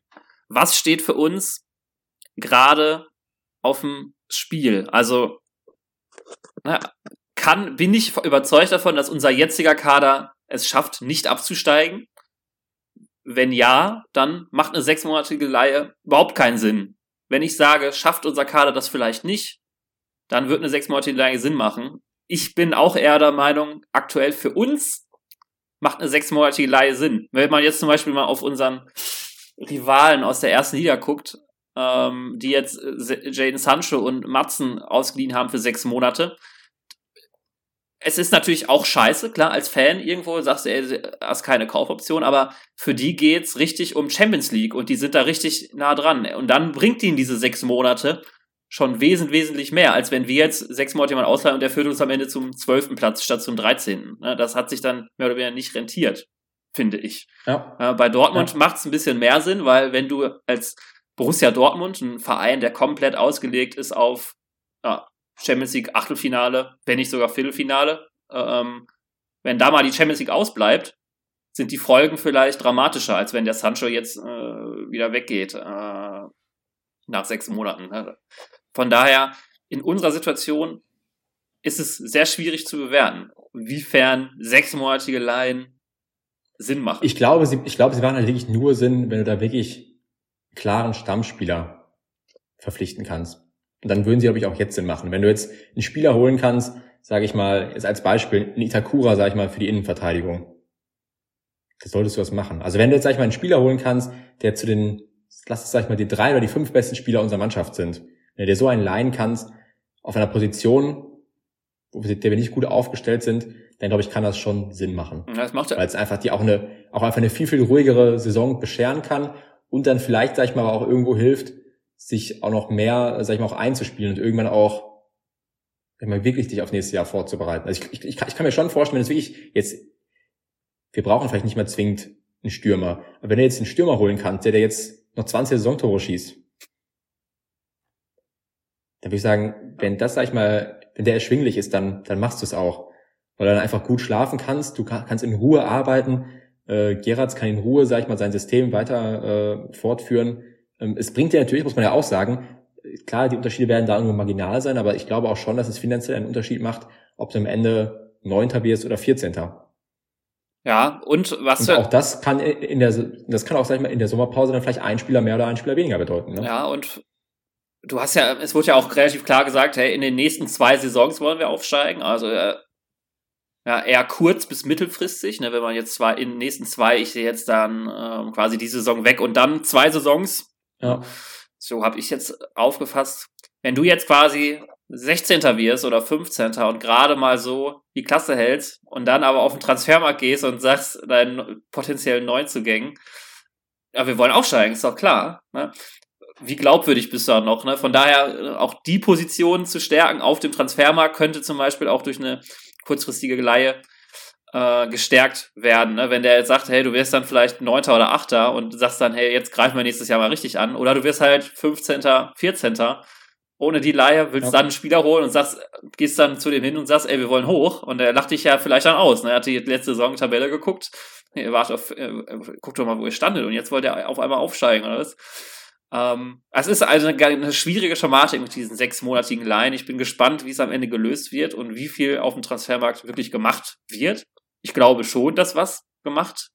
was steht für uns gerade auf dem Spiel? Also, na, kann, bin ich überzeugt davon, dass unser jetziger Kader es schafft, nicht abzusteigen? Wenn ja, dann macht eine sechsmonatige Leihe überhaupt keinen Sinn. Wenn ich sage, schafft unser Kader das vielleicht nicht, dann wird eine sechsmonatige Leihe Sinn machen. Ich bin auch eher der Meinung, aktuell für uns macht eine sechsmonatige Leihe Sinn. Wenn man jetzt zum Beispiel mal auf unseren Rivalen aus der ersten Liga guckt, ähm, die jetzt Jaden Sancho und Matzen ausgeliehen haben für sechs Monate. Es ist natürlich auch scheiße, klar, als Fan irgendwo sagst du, ey, hast keine Kaufoption, aber für die geht's richtig um Champions League und die sind da richtig nah dran. Und dann bringt ihnen diese sechs Monate schon wesentlich, wesentlich mehr, als wenn wir jetzt sechs Monate jemanden ausleihen und der führt uns am Ende zum zwölften Platz statt zum dreizehnten. Ne, das hat sich dann mehr oder weniger nicht rentiert, finde ich. Ja. Bei Dortmund ja. macht es ein bisschen mehr Sinn, weil wenn du als Borussia Dortmund, ein Verein, der komplett ausgelegt ist auf ja, Champions League Achtelfinale, wenn nicht sogar Viertelfinale, ähm, wenn da mal die Champions League ausbleibt, sind die Folgen vielleicht dramatischer, als wenn der Sancho jetzt äh, wieder weggeht äh, nach sechs Monaten. Ne? Von daher, in unserer Situation ist es sehr schwierig zu bewerten, inwiefern sechsmonatige Leihen Sinn machen.
Ich glaube, sie, ich glaube, sie machen halt wirklich nur Sinn, wenn du da wirklich klaren Stammspieler verpflichten kannst. Und dann würden sie, glaube ich, auch jetzt Sinn machen. Wenn du jetzt einen Spieler holen kannst, sage ich mal, jetzt als Beispiel, einen Itakura, sage ich mal, für die Innenverteidigung. Das solltest du was machen. Also wenn du jetzt, sag ich mal, einen Spieler holen kannst, der zu den, lass es, sag ich mal, die drei oder die fünf besten Spieler unserer Mannschaft sind, wenn du dir so einen leihen kannst, auf einer Position, wo wir, der wir nicht gut aufgestellt sind, dann glaube ich, kann das schon Sinn machen.
Das macht
ja. Weil es einfach die auch eine, auch einfach eine viel, viel ruhigere Saison bescheren kann und dann vielleicht, sag ich mal, auch irgendwo hilft, sich auch noch mehr, sag ich mal, auch einzuspielen und irgendwann auch, sag ich mal, wirklich dich auf nächstes Jahr vorzubereiten. Also ich, ich, ich, kann, ich kann mir schon vorstellen, wenn es wirklich jetzt, wir brauchen vielleicht nicht mehr zwingend einen Stürmer, aber wenn du jetzt einen Stürmer holen kannst, der, der jetzt noch 20 Saisontore schießt, dann würde ich sagen, wenn das, sag ich mal, wenn der erschwinglich ist, dann, dann machst du es auch. Weil du dann einfach gut schlafen kannst, du kannst in Ruhe arbeiten, äh, Geratz kann in Ruhe, sag ich mal, sein System weiter äh, fortführen. Ähm, es bringt dir natürlich, muss man ja auch sagen, klar, die Unterschiede werden da nur marginal sein, aber ich glaube auch schon, dass es finanziell einen Unterschied macht, ob du am Ende Neunter wirst oder Vierzehnter.
Ja, und was
und auch das kann in der das kann auch sag ich mal in der Sommerpause dann vielleicht ein Spieler mehr oder ein Spieler weniger bedeuten. Ne?
Ja, und du hast ja, es wurde ja auch relativ klar gesagt, hey, in den nächsten zwei Saisons wollen wir aufsteigen. Also äh, ja, eher kurz bis mittelfristig, ne, wenn man jetzt zwei in den nächsten zwei, ich sehe jetzt dann ähm, quasi die Saison weg und dann zwei Saisons. Ja. So habe ich jetzt aufgefasst. Wenn du jetzt quasi 16. wirst oder 15. und gerade mal so die Klasse hältst und dann aber auf den Transfermarkt gehst und sagst deinen potenziellen Neuzugängen, ja, wir wollen aufsteigen, ist doch klar. Ne? wie glaubwürdig bist du da noch? Ne? Von daher äh, auch die Position zu stärken auf dem Transfermarkt könnte zum Beispiel auch durch eine kurzfristige Leihe äh, gestärkt werden. Ne? Wenn der jetzt sagt, hey, du wirst dann vielleicht Neunter oder Achter und sagst dann, hey, jetzt greifen wir nächstes Jahr mal richtig an. Oder du wirst halt 15., 14. Ohne die Leihe, willst okay. dann einen Spieler holen und sagst, gehst dann zu dem hin und sagst, ey, wir wollen hoch. Und er lacht dich ja vielleicht dann aus. Ne? Er hat die letzte Saison Tabelle geguckt. Ihr wart auf, äh, guckt doch mal, wo ihr standet. Und jetzt wollt ihr auf einmal aufsteigen, oder was? Ähm, es ist also eine, eine, schwierige Schematik mit diesen sechsmonatigen Leihen. Ich bin gespannt, wie es am Ende gelöst wird und wie viel auf dem Transfermarkt wirklich gemacht wird. Ich glaube schon, dass was gemacht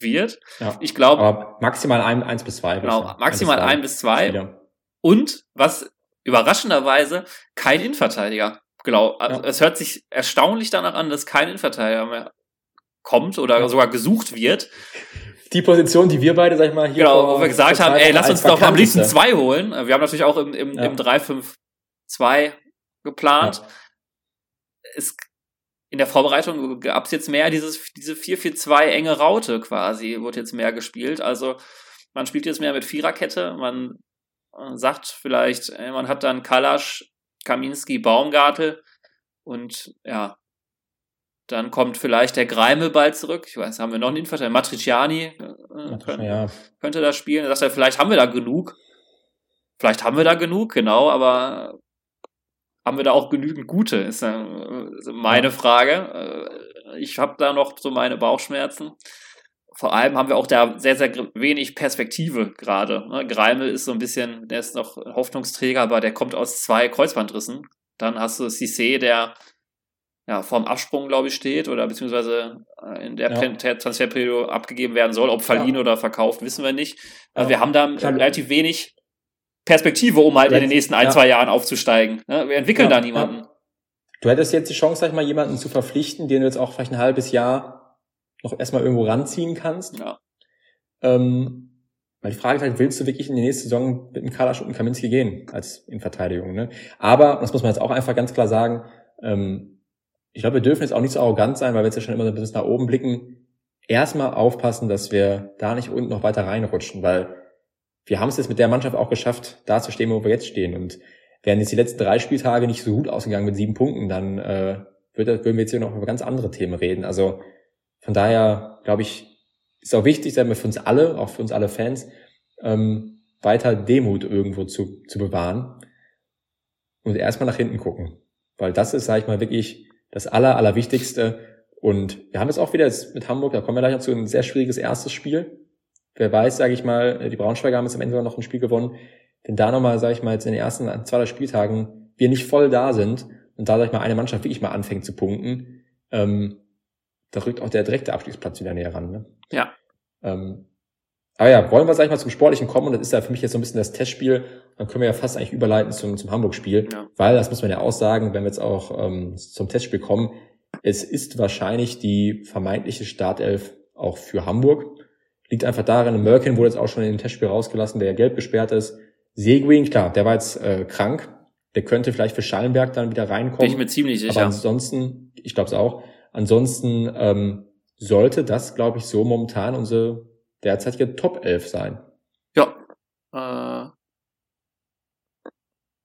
wird. Ja, ich glaube.
Aber maximal ein, eins bis zwei.
Genau, maximal ein bis zwei. Ein bis zwei. Und was überraschenderweise kein Innenverteidiger. Genau. Ja. Es hört sich erstaunlich danach an, dass kein Innenverteidiger mehr kommt oder sogar gesucht wird
die Position, die wir beide, sag ich mal,
hier. Genau, wo wir gesagt haben, ey, lass uns doch am liebsten zwei holen. Wir haben natürlich auch im, im, ja. im 3-5-2 geplant. Es, in der Vorbereitung gab es jetzt mehr dieses, diese 4-4-2 enge Raute quasi, wurde jetzt mehr gespielt. Also man spielt jetzt mehr mit Viererkette, man sagt vielleicht, man hat dann Kalasch, Kaminski, Baumgartel und ja, dann kommt vielleicht der Greimel bald zurück. Ich weiß, haben wir noch einen Innenverteidiger? Matriciani äh, könnte, ja. könnte da spielen. Da sagt er, vielleicht haben wir da genug. Vielleicht haben wir da genug, genau, aber haben wir da auch genügend gute, ist meine Frage. Äh, ich habe da noch so meine Bauchschmerzen. Vor allem haben wir auch da sehr, sehr wenig Perspektive gerade. Ne? Greimel ist so ein bisschen, der ist noch Hoffnungsträger, aber der kommt aus zwei Kreuzbandrissen. Dann hast du Cissé, der ja, vorm Absprung, glaube ich, steht oder beziehungsweise äh, in der ja. Transferperiode abgegeben werden soll. Ob verliehen ja. oder verkauft, wissen wir nicht. Also ja. wir haben da relativ wenig Perspektive, um halt in den nächsten ein, zwei Jahren aufzusteigen. Ne? Wir entwickeln da niemanden.
Du hättest jetzt die Chance, sag ich mal, jemanden zu verpflichten, den du jetzt auch vielleicht ein halbes Jahr noch erstmal irgendwo ranziehen kannst. Ja. Ähm, Weil die Frage ist halt, willst du wirklich in die nächste Saison mit dem Kalasch und Kaminski gehen als in Verteidigung? Ne? Aber, das muss man jetzt auch einfach ganz klar sagen, ähm, ich glaube, wir dürfen jetzt auch nicht so arrogant sein, weil wir jetzt ja schon immer so ein bisschen nach oben blicken. Erstmal aufpassen, dass wir da nicht unten noch weiter reinrutschen, weil wir haben es jetzt mit der Mannschaft auch geschafft, da zu stehen, wo wir jetzt stehen. Und wären jetzt die letzten drei Spieltage nicht so gut ausgegangen mit sieben Punkten, dann äh, würden wir jetzt hier noch über ganz andere Themen reden. Also von daher, glaube ich, ist auch wichtig, sagen wir für uns alle, auch für uns alle Fans, ähm, weiter Demut irgendwo zu, zu bewahren und erstmal nach hinten gucken. Weil das ist, sage ich mal, wirklich das Aller, Allerwichtigste. Und wir haben jetzt auch wieder jetzt mit Hamburg, da kommen wir gleich noch zu, ein sehr schwieriges erstes Spiel. Wer weiß, sage ich mal, die Braunschweiger haben jetzt am Ende noch ein Spiel gewonnen. Wenn da nochmal, sage ich mal, jetzt in den ersten zwei, drei Spieltagen wir nicht voll da sind und da, sag ich mal, eine Mannschaft wirklich mal anfängt zu punkten, ähm, da rückt auch der direkte Abstiegsplatz wieder näher ran. Ne?
Ja.
Ähm, aber ja, wollen wir, sag ich mal, zum Sportlichen kommen und das ist ja für mich jetzt so ein bisschen das Testspiel. Dann können wir ja fast eigentlich überleiten zum, zum Hamburg-Spiel, ja. weil, das muss man ja auch sagen, wenn wir jetzt auch ähm, zum Testspiel kommen, es ist wahrscheinlich die vermeintliche Startelf auch für Hamburg. Liegt einfach daran, Merkin wurde jetzt auch schon in dem Testspiel rausgelassen, der ja gelb gesperrt ist. Seguin, klar, der war jetzt äh, krank. Der könnte vielleicht für Schallenberg dann wieder reinkommen. Bin
ich mir ziemlich sicher.
Aber ansonsten, ich glaube es auch, ansonsten ähm, sollte das, glaube ich, so momentan unsere derzeitige Top 11 sein.
Ja. Äh,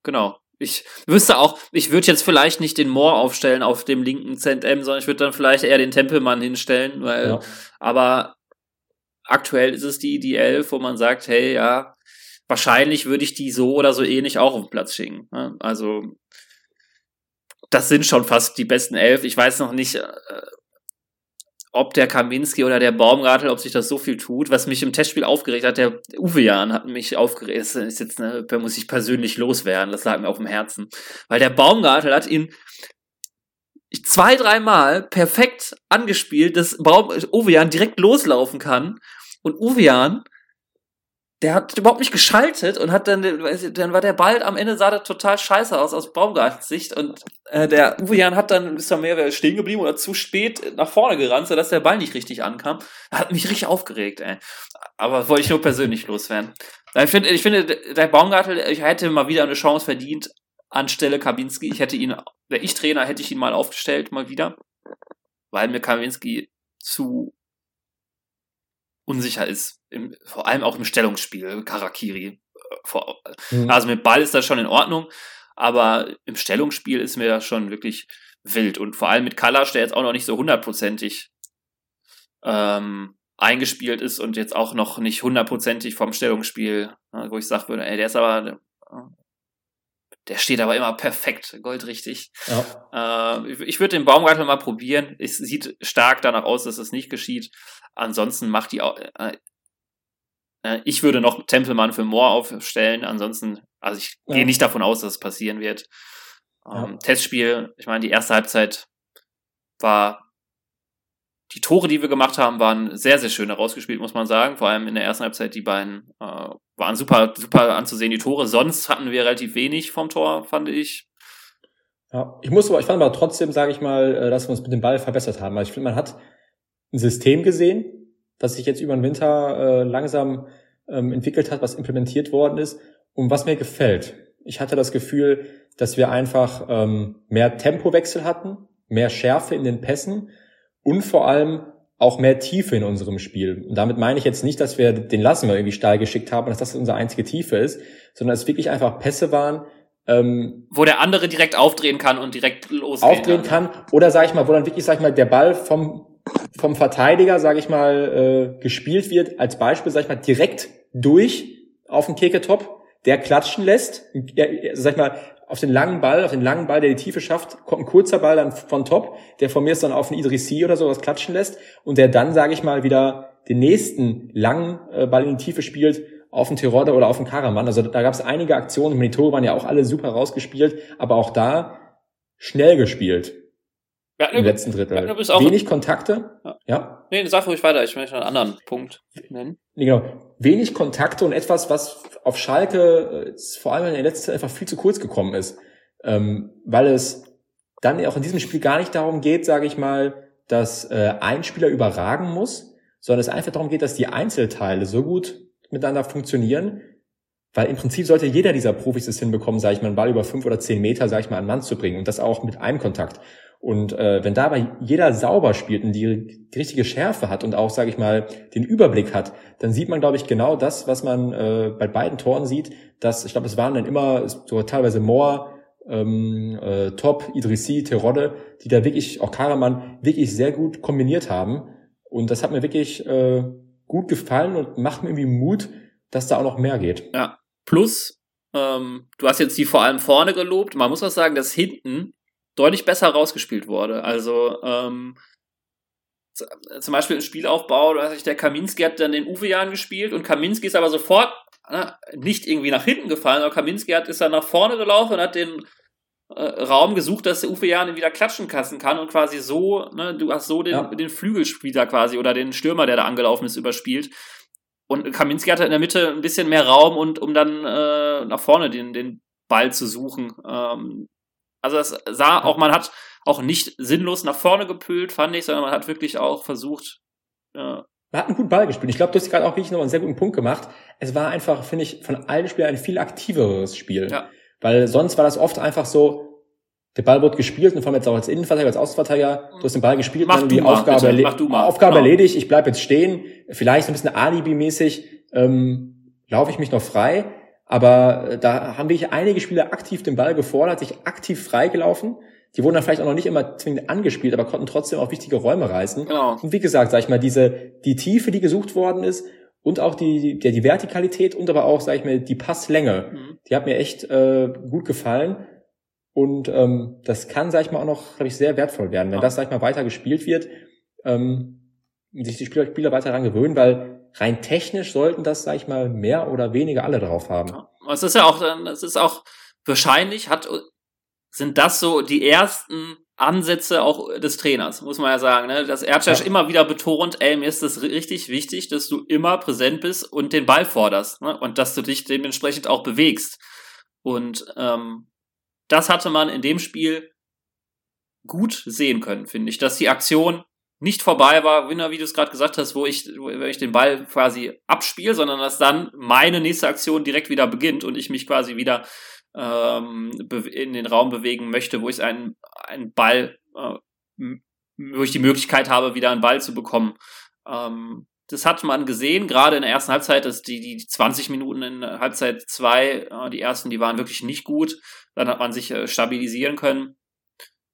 genau. Ich wüsste auch, ich würde jetzt vielleicht nicht den Moore aufstellen auf dem linken ZM, sondern ich würde dann vielleicht eher den Tempelmann hinstellen, weil, ja. aber aktuell ist es die, die 11, wo man sagt, hey, ja, wahrscheinlich würde ich die so oder so ähnlich auch auf den Platz schicken. Ne? Also, das sind schon fast die besten elf. Ich weiß noch nicht, äh, ob der Kaminski oder der Baumgartel, ob sich das so viel tut. Was mich im Testspiel aufgeregt hat, der Uwe Jan hat mich aufgeregt. Das ist jetzt, ne, da muss ich persönlich loswerden. Das lag mir auf dem Herzen. Weil der Baumgartel hat ihn zwei, dreimal perfekt angespielt, dass Baum, Uwe Jan direkt loslaufen kann. Und Uwe Jan der hat überhaupt nicht geschaltet und hat dann, dann war der Ball am Ende sah der total scheiße aus aus Baumgartens Sicht und äh, der Uwe Jan hat dann ist dann mehr stehen geblieben oder zu spät nach vorne gerannt, sodass der Ball nicht richtig ankam. Hat mich richtig aufgeregt, ey. Aber wollte ich nur persönlich loswerden. Ich finde, ich finde, der Baumgartel, ich hätte mal wieder eine Chance verdient anstelle Kabinski. Ich hätte ihn, wäre ich Trainer, hätte ich ihn mal aufgestellt, mal wieder. Weil mir Kabinski zu unsicher ist. Im, vor allem auch im Stellungsspiel, Karakiri. Äh, vor, mhm. Also mit Ball ist das schon in Ordnung, aber im Stellungsspiel ist mir das schon wirklich wild. Und vor allem mit Kalasch, der jetzt auch noch nicht so hundertprozentig ähm, eingespielt ist und jetzt auch noch nicht hundertprozentig vom Stellungsspiel, wo ich sagen würde, ey, der ist aber, der steht aber immer perfekt, goldrichtig. Ja. Äh, ich würde den Baumgartel mal probieren. Es sieht stark danach aus, dass es nicht geschieht. Ansonsten macht die auch. Äh, äh, ich würde noch Tempelmann für Moore aufstellen. Ansonsten, also ich ja. gehe nicht davon aus, dass es passieren wird. Ähm, ja. Testspiel, ich meine, die erste Halbzeit war. Die Tore, die wir gemacht haben, waren sehr, sehr schön herausgespielt, muss man sagen. Vor allem in der ersten Halbzeit, die beiden äh, waren super, super anzusehen, die Tore. Sonst hatten wir relativ wenig vom Tor, fand ich.
Ja, ich muss aber, ich fand aber trotzdem, sage ich mal, äh, dass wir uns mit dem Ball verbessert haben. Also ich finde, man hat ein System gesehen, was sich jetzt über den Winter äh, langsam ähm, entwickelt hat, was implementiert worden ist und was mir gefällt. Ich hatte das Gefühl, dass wir einfach ähm, mehr Tempowechsel hatten, mehr Schärfe in den Pässen und vor allem auch mehr Tiefe in unserem Spiel. Und damit meine ich jetzt nicht, dass wir den Lassen mal irgendwie steil geschickt haben, dass das unsere einzige Tiefe ist, sondern dass es wirklich einfach Pässe waren,
ähm, wo der andere direkt aufdrehen kann und direkt
losgehen aufdrehen kann. kann. Oder sag ich mal, wo dann wirklich, sag ich mal, der Ball vom vom Verteidiger, sage ich mal, äh, gespielt wird, als Beispiel, sage ich mal, direkt durch auf den Keketop, der klatschen lässt, äh, sag ich mal, auf den langen Ball, auf den langen Ball, der die Tiefe schafft, kommt ein kurzer Ball dann von Top, der von mir ist dann auf einen Idrissi oder sowas klatschen lässt und der dann, sage ich mal, wieder den nächsten langen äh, Ball in die Tiefe spielt auf den Terodde oder auf den Karaman. Also da gab es einige Aktionen, die Tore waren ja auch alle super rausgespielt, aber auch da schnell gespielt. Ja, Im letzten Drittel. Ja, Wenig Kontakte. Ja. ja.
Nee, sag ruhig weiter. Ich möchte einen anderen Punkt nennen.
Genau. Wenig Kontakte und etwas, was auf Schalke äh, vor allem in der letzten Zeit einfach viel zu kurz gekommen ist. Ähm, weil es dann auch in diesem Spiel gar nicht darum geht, sage ich mal, dass äh, ein Spieler überragen muss, sondern es einfach darum geht, dass die Einzelteile so gut miteinander funktionieren. Weil im Prinzip sollte jeder dieser Profis es hinbekommen, sage ich mal, einen Ball über fünf oder zehn Meter, sage ich mal, an Mann zu bringen und das auch mit einem Kontakt. Und äh, wenn dabei jeder sauber spielt und die, richtige Schärfe hat und auch, sage ich mal, den Überblick hat, dann sieht man, glaube ich, genau das, was man äh, bei beiden Toren sieht. Dass ich glaube, es waren dann immer so teilweise Moore, ähm, äh, Top, Idrissi, Terodde, die da wirklich, auch Karaman, wirklich sehr gut kombiniert haben. Und das hat mir wirklich äh, gut gefallen und macht mir irgendwie Mut, dass da auch noch mehr geht.
Ja, plus, ähm, du hast jetzt die vor allem vorne gelobt. Man muss auch sagen, dass hinten deutlich besser rausgespielt wurde. Also ähm, zum Beispiel im Spielaufbau, da der Kaminski hat dann den Uwe gespielt und Kaminski ist aber sofort ne, nicht irgendwie nach hinten gefallen, aber Kaminski hat, ist dann nach vorne gelaufen und hat den äh, Raum gesucht, dass der Uwe Jan wieder klatschen kassen kann und quasi so, ne, du hast so den, ja. den Flügelspieler quasi oder den Stürmer, der da angelaufen ist, überspielt. Und Kaminski hatte in der Mitte ein bisschen mehr Raum und um dann äh, nach vorne den, den Ball zu suchen. Ähm, also das sah auch, man hat auch nicht sinnlos nach vorne gepült, fand ich, sondern man hat wirklich auch versucht.
Ja. Man hat einen guten Ball gespielt. Ich glaube, du hast gerade auch wirklich noch einen sehr guten Punkt gemacht. Es war einfach, finde ich, von allen Spielern ein viel aktiveres Spiel. Ja. Weil sonst war das oft einfach so, der Ball wird gespielt und vor allem jetzt auch als Innenverteidiger, als Außenverteidiger, du hast den Ball gespielt,
Mach dann die
mal, Aufgabe,
erle
Aufgabe genau. erledigt, ich bleib jetzt stehen, vielleicht so ein bisschen Alibi-mäßig ähm, laufe ich mich noch frei, aber äh, da haben wirklich einige Spieler aktiv den Ball gefordert, sich aktiv freigelaufen. Die wurden dann vielleicht auch noch nicht immer zwingend angespielt, aber konnten trotzdem auch wichtige Räume reißen. Genau. Und wie gesagt, sag ich mal, diese, die Tiefe, die gesucht worden ist und auch die, die, die Vertikalität und aber auch, sag ich mal, die Passlänge, mhm. die hat mir echt äh, gut gefallen. Und ähm, das kann, sag ich mal, auch noch, glaube ich, sehr wertvoll werden, wenn ja. das, sag ich mal, weiter gespielt wird, ähm, sich die Spieler, Spieler weiter daran gewöhnen, weil rein technisch sollten das, sag ich mal, mehr oder weniger alle drauf haben.
Es ist ja auch, es ist auch wahrscheinlich, hat, sind das so die ersten Ansätze auch des Trainers, muss man ja sagen, ne? Dass Ercash ja. immer wieder betont, ey, mir ist das richtig wichtig, dass du immer präsent bist und den Ball forderst, ne? Und dass du dich dementsprechend auch bewegst. Und ähm, das hatte man in dem Spiel gut sehen können, finde ich, dass die Aktion nicht vorbei war, wie du es gerade gesagt hast, wo ich, wo ich den Ball quasi abspiele, sondern dass dann meine nächste Aktion direkt wieder beginnt und ich mich quasi wieder ähm, in den Raum bewegen möchte, wo ich einen, einen Ball, äh, wo ich die Möglichkeit habe, wieder einen Ball zu bekommen. Ähm, das hat man gesehen, gerade in der ersten Halbzeit, dass die, die 20 Minuten in Halbzeit 2, äh, die ersten, die waren wirklich nicht gut. Dann hat man sich äh, stabilisieren können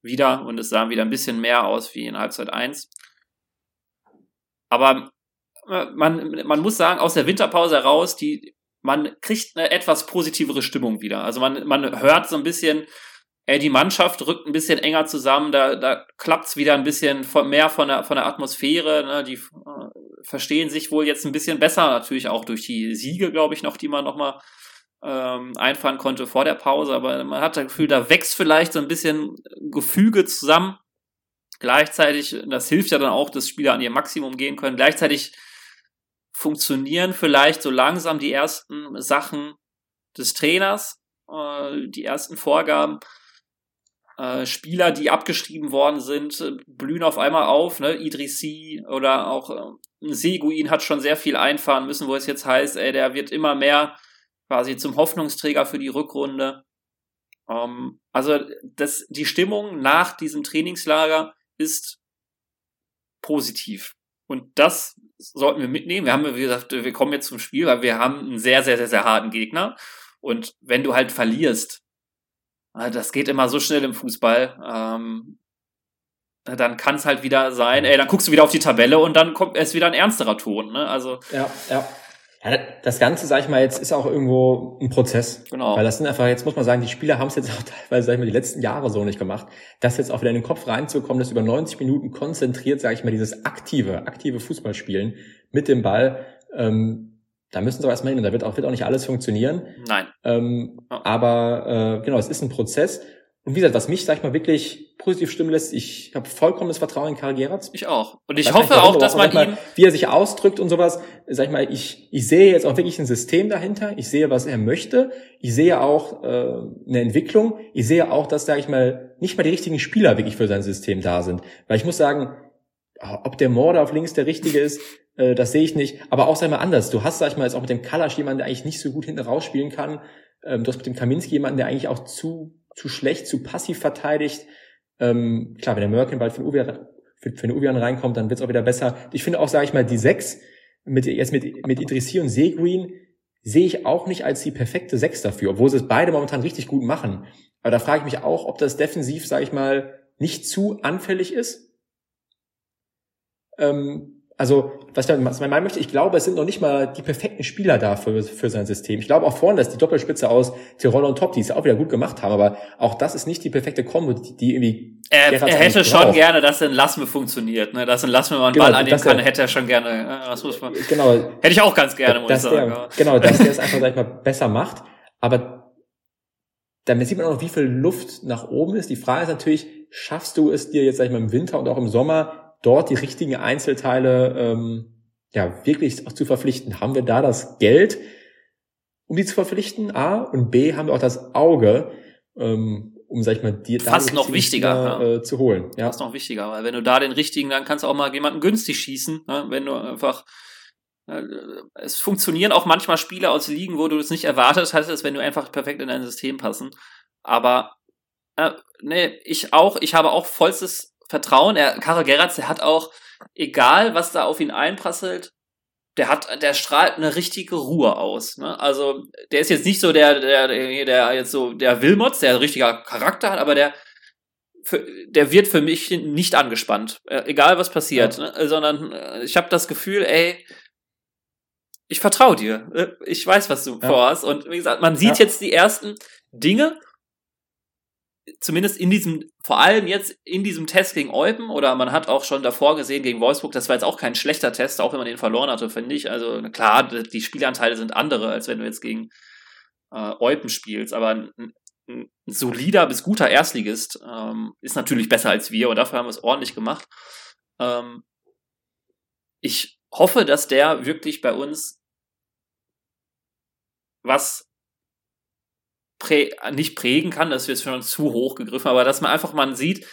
wieder und es sah wieder ein bisschen mehr aus wie in Halbzeit 1. Aber äh, man, man muss sagen, aus der Winterpause heraus, die, man kriegt eine etwas positivere Stimmung wieder. Also man, man hört so ein bisschen, ey, die Mannschaft rückt ein bisschen enger zusammen, da, da klappt's wieder ein bisschen von, mehr von der, von der Atmosphäre, ne? die äh, verstehen sich wohl jetzt ein bisschen besser, natürlich auch durch die Siege, glaube ich, noch, die man nochmal ähm, einfahren konnte vor der Pause, aber man hat das Gefühl, da wächst vielleicht so ein bisschen Gefüge zusammen. Gleichzeitig, das hilft ja dann auch, dass Spieler an ihr Maximum gehen können. Gleichzeitig funktionieren vielleicht so langsam die ersten Sachen des Trainers, äh, die ersten Vorgaben. Äh, Spieler, die abgeschrieben worden sind, blühen auf einmal auf. Ne? Idrissi oder auch äh, Seguin hat schon sehr viel einfahren müssen, wo es jetzt heißt, ey, der wird immer mehr quasi zum Hoffnungsträger für die Rückrunde. Ähm, also das, die Stimmung nach diesem Trainingslager ist positiv. Und das sollten wir mitnehmen. Wir haben, wie gesagt, wir kommen jetzt zum Spiel, weil wir haben einen sehr, sehr, sehr, sehr harten Gegner. Und wenn du halt verlierst, äh, das geht immer so schnell im Fußball, ähm, dann kann es halt wieder sein, ey, dann guckst du wieder auf die Tabelle und dann kommt es wieder ein ernsterer Ton. Ne? Also
ja, ja. Ja, das Ganze, sag ich mal, jetzt ist auch irgendwo ein Prozess. Genau. Weil das sind einfach, jetzt muss man sagen, die Spieler haben es jetzt auch teilweise, sag ich mal, die letzten Jahre so nicht gemacht. Das jetzt auch wieder in den Kopf reinzukommen, dass über 90 Minuten konzentriert, sag ich mal, dieses aktive, aktive Fußballspielen mit dem Ball, ähm, da müssen sie auch erstmal hin und da wird auch, wird auch nicht alles funktionieren.
Nein.
Ähm, oh. Aber äh, genau, es ist ein Prozess. Und wie gesagt, was mich, sag ich mal, wirklich positiv stimmen lässt, ich habe vollkommenes Vertrauen in Karl Geratz.
Ich auch. Und ich hoffe auch, dass man
mal, Wie er sich ausdrückt und sowas, sag ich mal, ich, ich sehe jetzt auch wirklich ein System dahinter. Ich sehe, was er möchte. Ich sehe auch äh, eine Entwicklung. Ich sehe auch, dass, sag ich mal, nicht mal die richtigen Spieler wirklich für sein System da sind. Weil ich muss sagen, ob der Morde auf links der richtige ist, Äh, das sehe ich nicht. Aber auch, sag mal, anders. Du hast, sag ich mal, jetzt auch mit dem Kalasch jemanden, der eigentlich nicht so gut hinten rausspielen kann. Ähm, du hast mit dem Kaminski jemanden, der eigentlich auch zu, zu schlecht, zu passiv verteidigt. Ähm, klar, wenn der Merkin bald von Uwe, für, für den Uvian reinkommt, dann wird's auch wieder besser. Ich finde auch, sage ich mal, die sechs mit, jetzt mit, mit Idrissi und Segreen sehe ich auch nicht als die perfekte Sechs dafür, obwohl sie es beide momentan richtig gut machen. Aber da frage ich mich auch, ob das defensiv, sage ich mal, nicht zu anfällig ist. Ähm, also, was ich meinen möchte, ich glaube, es sind noch nicht mal die perfekten Spieler da für, für sein System. Ich glaube auch vorne, dass die Doppelspitze aus Tirol und Top, die es auch wieder gut gemacht haben, aber auch das ist nicht die perfekte Kombo, die, die irgendwie.
Er, er hätte schon braucht. gerne, dass ein Lassme funktioniert, ne? Dass ein Lassme mal einen genau, Ball annehmen kann, hätte er schon gerne. Was muss man, genau. Hätte ich auch ganz gerne, muss ich sagen.
Der, genau, dass der es einfach, sag ich mal, besser macht. Aber damit sieht man auch noch, wie viel Luft nach oben ist. Die Frage ist natürlich, schaffst du es dir jetzt, sag ich mal, im Winter und auch im Sommer dort die richtigen Einzelteile ähm, ja wirklich auch zu verpflichten. Haben wir da das Geld, um die zu verpflichten? A und B haben wir auch das Auge, ähm, um sag ich mal die
fast noch wichtiger
Spieler, äh, zu holen.
Ja. Fast noch wichtiger, weil wenn du da den richtigen, dann kannst du auch mal jemanden günstig schießen, ne? wenn du einfach äh, es funktionieren auch manchmal Spiele aus Ligen, wo du es nicht erwartet hattest, wenn du einfach perfekt in dein System passen. Aber äh, nee, ich auch, ich habe auch vollstes Vertrauen. Er, Karel Geratz, der hat auch, egal was da auf ihn einprasselt, der hat, der strahlt eine richtige Ruhe aus. Ne? Also der ist jetzt nicht so der, der, der, der jetzt so der Wilmots, der ein richtiger Charakter hat, aber der, für, der wird für mich nicht angespannt, äh, egal was passiert, ja. ne? sondern äh, ich habe das Gefühl, ey, ich vertraue dir, äh, ich weiß, was du ja. vorhast und wie gesagt, man sieht ja. jetzt die ersten Dinge zumindest in diesem, vor allem jetzt in diesem Test gegen Eupen, oder man hat auch schon davor gesehen gegen Wolfsburg, das war jetzt auch kein schlechter Test, auch wenn man den verloren hatte, finde ich. Also klar, die Spielanteile sind andere, als wenn du jetzt gegen äh, Eupen spielst, aber ein, ein solider bis guter Erstligist ähm, ist natürlich besser als wir und dafür haben wir es ordentlich gemacht. Ähm, ich hoffe, dass der wirklich bei uns was prä nicht prägen kann, das wird schon zu hoch gegriffen, aber dass man einfach mal sieht,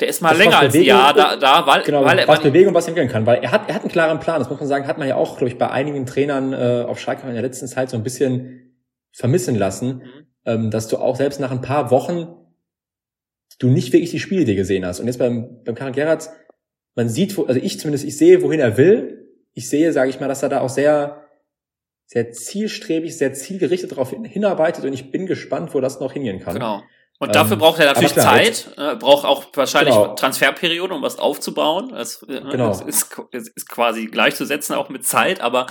der ist mal das länger als ein Jahr da, da weil,
genau,
weil
was Bewegung was entwickeln kann, weil er hat, er hat einen klaren Plan, das muss man sagen, hat man ja auch, glaube ich, bei einigen Trainern äh, auf Schalke in der letzten Zeit so ein bisschen vermissen lassen, mhm. ähm, dass du auch selbst nach ein paar Wochen du nicht wirklich die Spielidee gesehen hast. Und jetzt beim, beim Karl Gerrard, man sieht, also ich zumindest, ich sehe, wohin er will. Ich sehe, sage ich mal, dass er da auch sehr sehr zielstrebig, sehr zielgerichtet darauf hinarbeitet und ich bin gespannt, wo das noch hingehen kann.
Genau. Und ähm, dafür braucht er natürlich klar, Zeit, äh, braucht auch wahrscheinlich genau. Transferperiode, um was aufzubauen. Das, äh, genau. das ist, ist, quasi gleichzusetzen auch mit Zeit, aber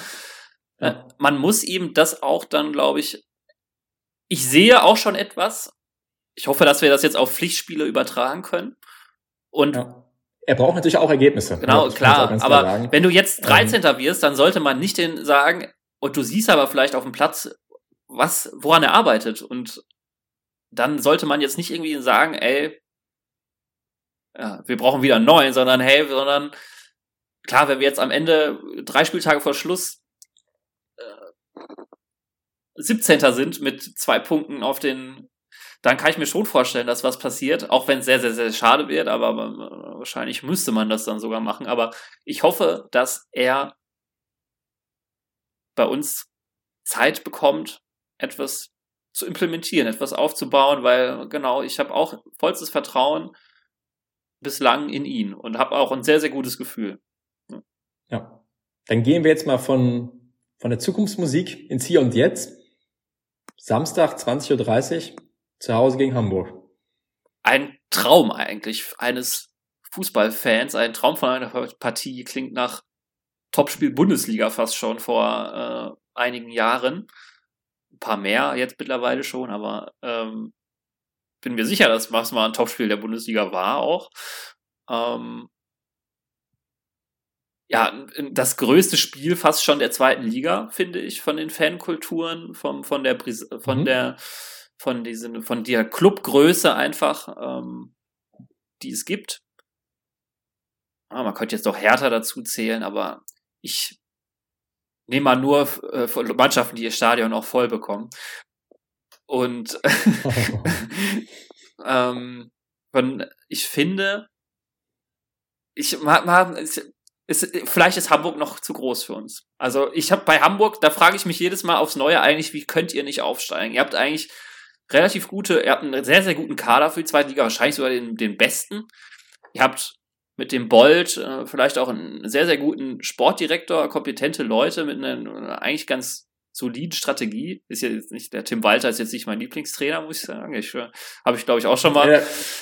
äh, ja. man muss ihm das auch dann, glaube ich, ich sehe auch schon etwas. Ich hoffe, dass wir das jetzt auf Pflichtspiele übertragen können. Und
ja. Er braucht natürlich auch Ergebnisse.
Genau, klar. Aber klar wenn du jetzt 13. Ähm, wirst, dann sollte man nicht den sagen, und du siehst aber vielleicht auf dem Platz, was, woran er arbeitet. Und dann sollte man jetzt nicht irgendwie sagen, ey, ja, wir brauchen wieder einen neuen, sondern hey, sondern klar, wenn wir jetzt am Ende drei Spieltage vor Schluss äh, 17. sind mit zwei Punkten auf den, dann kann ich mir schon vorstellen, dass was passiert, auch wenn es sehr, sehr, sehr schade wird, aber wahrscheinlich müsste man das dann sogar machen. Aber ich hoffe, dass er bei uns Zeit bekommt, etwas zu implementieren, etwas aufzubauen, weil genau, ich habe auch vollstes Vertrauen bislang in ihn und habe auch ein sehr, sehr gutes Gefühl.
Ja. Dann gehen wir jetzt mal von, von der Zukunftsmusik ins Hier und Jetzt. Samstag 20.30 Uhr zu Hause gegen Hamburg.
Ein Traum eigentlich eines Fußballfans, ein Traum von einer Partie klingt nach Topspiel Bundesliga fast schon vor äh, einigen Jahren. Ein paar mehr jetzt mittlerweile schon, aber ähm, bin mir sicher, dass was mal ein Topspiel der Bundesliga war auch. Ähm, ja, das größte Spiel fast schon der zweiten Liga, finde ich, von den Fankulturen, vom, von der, von mhm. der, von diesen, von der Clubgröße einfach, ähm, die es gibt. Ah, man könnte jetzt doch härter dazu zählen, aber ich nehme mal nur äh, Mannschaften, die ihr Stadion auch voll bekommen. Und ähm, ich finde, ich, man, es ist, vielleicht ist Hamburg noch zu groß für uns. Also ich habe bei Hamburg, da frage ich mich jedes Mal aufs Neue eigentlich, wie könnt ihr nicht aufsteigen? Ihr habt eigentlich relativ gute, ihr habt einen sehr, sehr guten Kader für die zweite Liga, wahrscheinlich sogar den, den besten. Ihr habt mit dem Bold äh, vielleicht auch einen sehr, sehr guten Sportdirektor, kompetente Leute mit einer eigentlich ganz soliden Strategie. Ist jetzt nicht, der Tim Walter ist jetzt nicht mein Lieblingstrainer, muss ich sagen. Ich, äh, habe ich, glaube ich, auch schon mal.
Ja,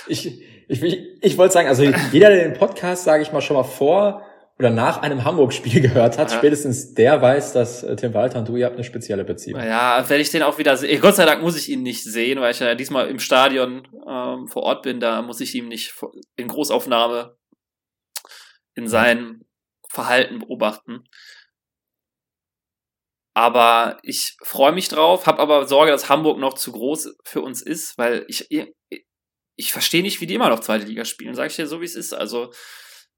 ich, ich, ich, ich wollte sagen, also jeder, der den Podcast, sage ich mal, schon mal vor oder nach einem Hamburg-Spiel gehört hat, ja. spätestens der weiß, dass äh, Tim Walter und du, ihr habt eine spezielle Beziehung.
Ja, wenn ich den auch wieder sehe, Gott sei Dank muss ich ihn nicht sehen, weil ich ja diesmal im Stadion ähm, vor Ort bin, da muss ich ihm nicht in Großaufnahme in seinem Verhalten beobachten. Aber ich freue mich drauf, habe aber Sorge, dass Hamburg noch zu groß für uns ist, weil ich, ich, verstehe nicht, wie die immer noch zweite Liga spielen, sage ich dir so, wie es ist. Also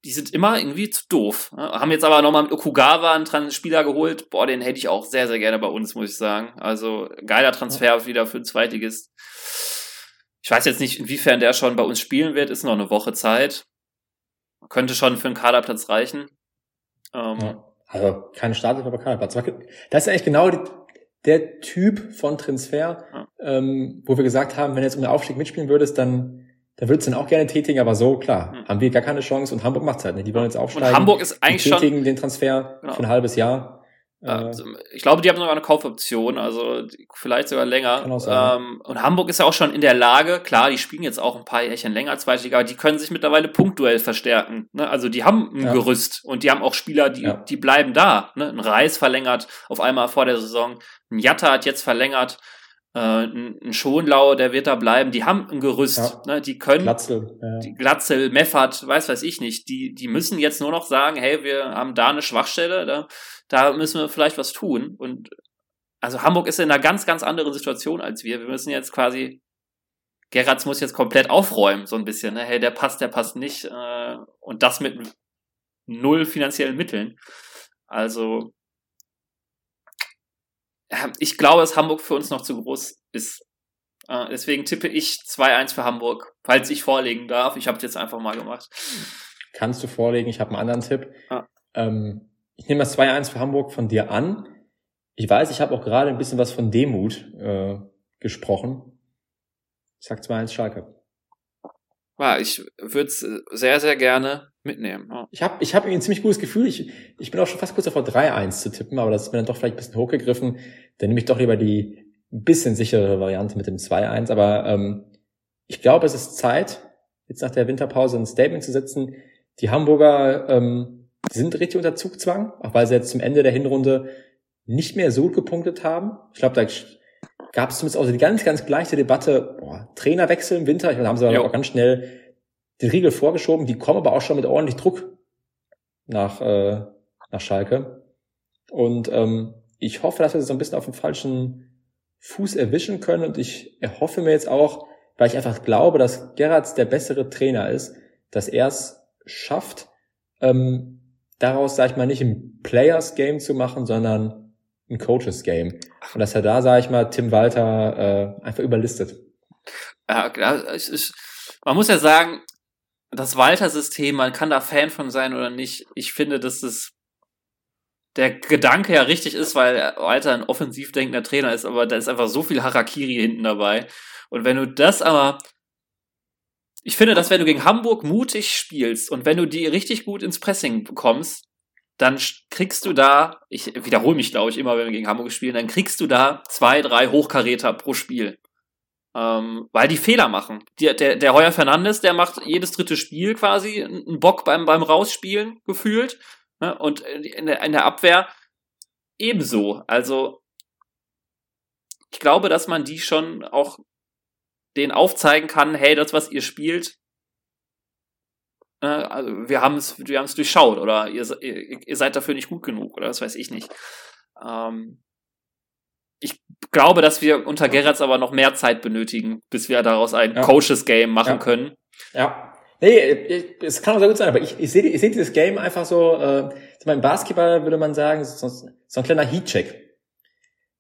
die sind immer irgendwie zu doof. Ne? Haben jetzt aber nochmal mit Okugawa einen Spieler geholt. Boah, den hätte ich auch sehr, sehr gerne bei uns, muss ich sagen. Also geiler Transfer wieder für ein Zweitligist. Ich weiß jetzt nicht, inwiefern der schon bei uns spielen wird. Ist noch eine Woche Zeit. Könnte schon für einen Kaderplatz reichen.
Ähm, ja. Also keine Startelf, aber Kaderplatz. Das ist eigentlich genau die, der Typ von Transfer, ja. ähm, wo wir gesagt haben, wenn du jetzt um den Aufstieg mitspielen würdest, dann da würdest du dann auch gerne tätigen, aber so, klar, hm. haben wir gar keine Chance und Hamburg macht's halt nicht. Die wollen jetzt aufsteigen. Und
Hamburg ist eigentlich
tätigen
schon,
den Transfer genau. für ein halbes Jahr.
Also, ich glaube, die haben sogar eine Kaufoption, also vielleicht sogar länger. Ähm, und Hamburg ist ja auch schon in der Lage, klar, die spielen jetzt auch ein paar Jährchen länger als aber die können sich mittlerweile punktuell verstärken. Ne? Also die haben ein ja. Gerüst und die haben auch Spieler, die, ja. die bleiben da. Ne? Ein Reis verlängert auf einmal vor der Saison, ein Jatta hat jetzt verlängert äh, ein Schonlau, der wird da bleiben. Die haben ein Gerüst, ja. ne? die können,
Glatzel,
die Glatzel, Meffert, weiß weiß ich nicht. Die, die müssen jetzt nur noch sagen, hey, wir haben da eine Schwachstelle, da, da müssen wir vielleicht was tun. Und also Hamburg ist in einer ganz, ganz anderen Situation als wir. Wir müssen jetzt quasi Gerrards muss jetzt komplett aufräumen, so ein bisschen. Ne? Hey, der passt, der passt nicht. Äh, und das mit null finanziellen Mitteln. Also ich glaube, dass Hamburg für uns noch zu groß ist. Äh, deswegen tippe ich 2-1 für Hamburg, falls ich vorlegen darf. Ich habe es jetzt einfach mal gemacht.
Kannst du vorlegen? Ich habe einen anderen Tipp. Ah. Ähm, ich nehme das 2-1 für Hamburg von dir an. Ich weiß, ich habe auch gerade ein bisschen was von Demut äh, gesprochen. Ich sag 2-1 Schalke.
Ja, ich würde es sehr, sehr gerne mitnehmen. Ja.
Ich habe ich hab ein ziemlich gutes Gefühl. Ich, ich bin auch schon fast kurz davor, 3-1 zu tippen, aber das ist mir dann doch vielleicht ein bisschen hochgegriffen. Dann nehme ich doch lieber die ein bisschen sichere Variante mit dem 2-1. Aber ähm, ich glaube, es ist Zeit, jetzt nach der Winterpause ein Statement zu setzen. Die Hamburger ähm, sind richtig unter Zugzwang, auch weil sie jetzt zum Ende der Hinrunde nicht mehr so gepunktet haben. Ich glaube, da gab es zumindest auch so die ganz, ganz gleiche Debatte, boah, Trainerwechsel im Winter, ich meine, da haben sie aber auch ganz schnell den Riegel vorgeschoben, die kommen aber auch schon mit ordentlich Druck nach, äh, nach Schalke. Und ähm, ich hoffe, dass wir sie so ein bisschen auf dem falschen Fuß erwischen können und ich erhoffe mir jetzt auch, weil ich einfach glaube, dass Gerrards der bessere Trainer ist, dass er es schafft, ähm, daraus, sag ich mal, nicht ein Players Game zu machen, sondern ein Coaches Game. Und dass er da, sage ich mal, Tim Walter äh, einfach überlistet.
Ja, es ist, man muss ja sagen, das Walter-System, man kann da Fan von sein oder nicht. Ich finde, dass es der Gedanke ja richtig ist, weil Walter ein offensiv denkender Trainer ist, aber da ist einfach so viel Harakiri hinten dabei. Und wenn du das aber ich finde, dass wenn du gegen Hamburg mutig spielst und wenn du die richtig gut ins Pressing bekommst, dann kriegst du da, ich wiederhole mich, glaube ich, immer, wenn wir gegen Hamburg spielen, dann kriegst du da zwei, drei Hochkaräter pro Spiel. Ähm, weil die Fehler machen. Die, der, der Heuer Fernandes, der macht jedes dritte Spiel quasi einen Bock beim, beim Rausspielen gefühlt. Ne? Und in der, in der Abwehr ebenso. Also, ich glaube, dass man die schon auch denen aufzeigen kann, hey, das, was ihr spielt, äh, also wir haben es, wir haben es durchschaut oder ihr, ihr, ihr, seid dafür nicht gut genug oder das weiß ich nicht. Ähm, ich glaube, dass wir unter Gerrits aber noch mehr Zeit benötigen, bis wir daraus ein ja. Coaches Game machen
ja.
können.
Ja. Nee, es kann auch sehr gut sein, aber ich, ich sehe ich seh dieses Game einfach so, äh, im Basketball würde man sagen, so, so ein kleiner Heatcheck.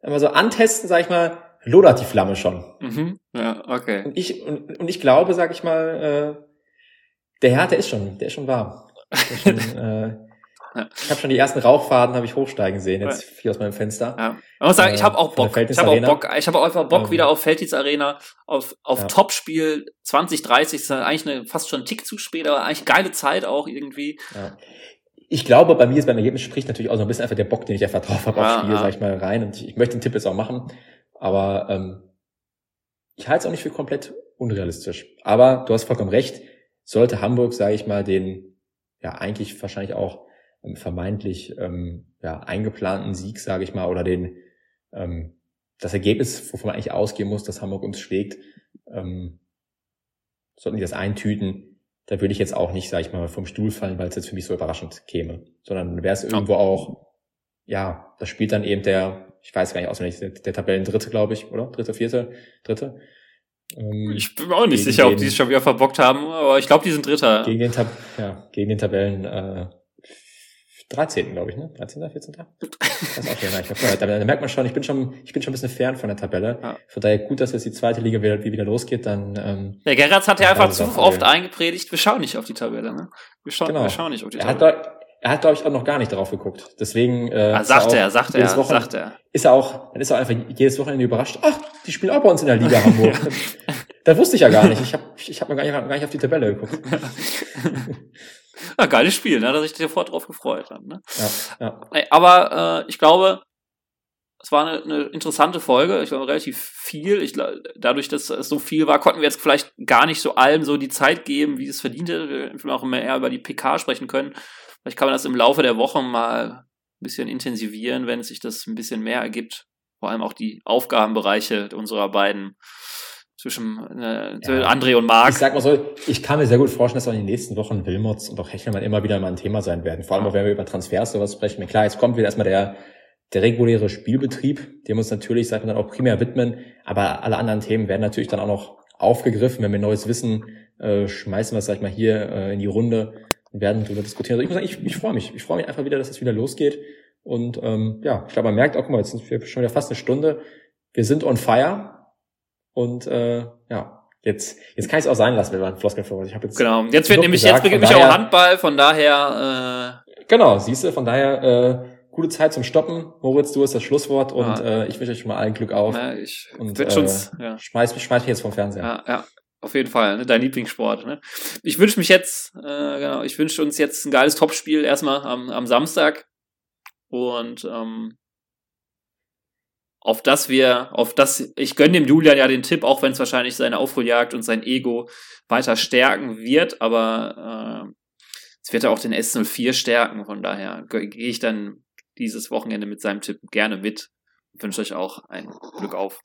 Wenn wir so antesten, sag ich mal, lodert die Flamme schon.
Mhm. Ja, okay.
Und ich, und, und ich glaube, sag ich mal, äh, der Herr, der ist schon, der ist schon warm. Der ist schon, äh, Ja. Ich habe schon die ersten Rauchfaden habe ich hochsteigen sehen jetzt ja. hier aus meinem Fenster.
Ja. Ich muss sagen, ich habe auch Bock. Ich habe auch Bock. Ich habe auch einfach Bock ähm, wieder auf Felddienst Arena, auf auf ja. Topspiel 2030. Ist eigentlich eine, fast schon ein Tick zu spät, aber eigentlich geile Zeit auch irgendwie. Ja.
Ich glaube, bei mir ist beim Ergebnis spricht natürlich auch so ein bisschen einfach der Bock, den ich einfach drauf habe ja, aufs Spiel, sag ich mal, rein. Und ich, ich möchte den Tipp jetzt auch machen. Aber ähm, ich halte es auch nicht für komplett unrealistisch. Aber du hast vollkommen recht. Sollte Hamburg, sage ich mal, den ja eigentlich wahrscheinlich auch ähm, vermeintlich ähm, ja, eingeplanten Sieg, sage ich mal, oder den ähm, das Ergebnis, wovon man eigentlich ausgehen muss, dass Hamburg uns schlägt, ähm, sollten die das eintüten, da würde ich jetzt auch nicht, sage ich mal, vom Stuhl fallen, weil es jetzt für mich so überraschend käme, sondern wäre es irgendwo auch, ja, das spielt dann eben der, ich weiß gar nicht auswendig, der, der Tabellendritte, glaube ich, oder? Dritte, vierte, dritte.
Ähm, ich bin mir auch nicht sicher, den, ob die es schon wieder verbockt haben, aber ich glaube, die sind Dritter.
Gegen den, Tab ja, gegen den Tabellen äh, 13. glaube ich, ne? 13. 14. Das auch schön. Ich da, da merkt man schon, ich bin schon, ich bin schon ein bisschen fern von der Tabelle. Ja. Von daher gut, dass jetzt die zweite Liga wieder, wieder losgeht, dann. Ähm,
der Gerrards hat ja einfach zu oft eingepredigt, wir schauen nicht auf die Tabelle, ne? Wir schauen, genau. wir schauen nicht auf die Tabelle.
Er hat, er hat, glaube ich, auch noch gar nicht drauf geguckt. Deswegen äh,
ah, sagt er, sagt er, sagt er.
Ist er auch, dann ist er einfach jedes Wochenende überrascht. Ach, die spielen auch bei uns in der Liga Hamburg. das wusste ich ja gar nicht. Ich habe ich hab mir gar nicht, gar nicht auf die Tabelle geguckt.
ja, geiles Spiel, ne? dass ich sofort drauf gefreut habe. Ne? Ja, ja. Aber äh, ich glaube, es war eine, eine interessante Folge. Ich glaube, relativ viel. Ich, dadurch, dass es so viel war, konnten wir jetzt vielleicht gar nicht so allen so die Zeit geben, wie es verdiente. Wir wir auch immer eher über die PK sprechen können. Vielleicht kann man das im Laufe der Woche mal ein bisschen intensivieren, wenn sich das ein bisschen mehr ergibt. Vor allem auch die Aufgabenbereiche unserer beiden zwischen äh, ja. André und Marc.
Ich sag mal so, ich kann mir sehr gut vorstellen, dass auch in den nächsten Wochen Wilmots und auch Hechelmann immer wieder mal ein Thema sein werden. Vor allem auch, wenn wir über Transfers sowas sprechen. Klar, jetzt kommt wieder erstmal der, der reguläre Spielbetrieb, dem uns natürlich, sagt man dann auch primär widmen. Aber alle anderen Themen werden natürlich dann auch noch aufgegriffen. Wenn wir neues Wissen äh, schmeißen wir es, sag ich mal, hier äh, in die Runde und werden darüber diskutieren. Also ich muss sagen, ich, ich freue mich. Ich freue mich einfach wieder, dass es wieder losgeht. Und ähm, ja, ich glaube, man merkt auch, guck mal, jetzt sind wir schon wieder fast eine Stunde. Wir sind on fire. Und äh, ja, jetzt, jetzt kann ich es auch sein lassen, wenn man Floskeln vor. Ich habe jetzt
genau. Jetzt wird nämlich gesagt, jetzt beginnt mich auch Handball. Von daher.
Äh genau, siehst du. Von daher äh, gute Zeit zum Stoppen. Moritz, du hast das Schlusswort und ja. äh, ich wünsche euch schon mal allen Glück auf.
Ja, ich
und äh, ja. schmeiß, schmeiß mich jetzt vom Fernseher.
Ja, ja. Auf jeden Fall, ne? dein Lieblingssport. Ne? Ich wünsche mich jetzt, äh, genau, ich wünsche uns jetzt ein geiles Topspiel erstmal am, am Samstag. Und ähm, auf das wir, auf das, ich gönne dem Julian ja den Tipp, auch wenn es wahrscheinlich seine Aufholjagd und sein Ego weiter stärken wird, aber äh, es wird ja auch den S04 stärken, von daher gehe ich dann dieses Wochenende mit seinem Tipp gerne mit. Wünsche euch auch ein Glück auf.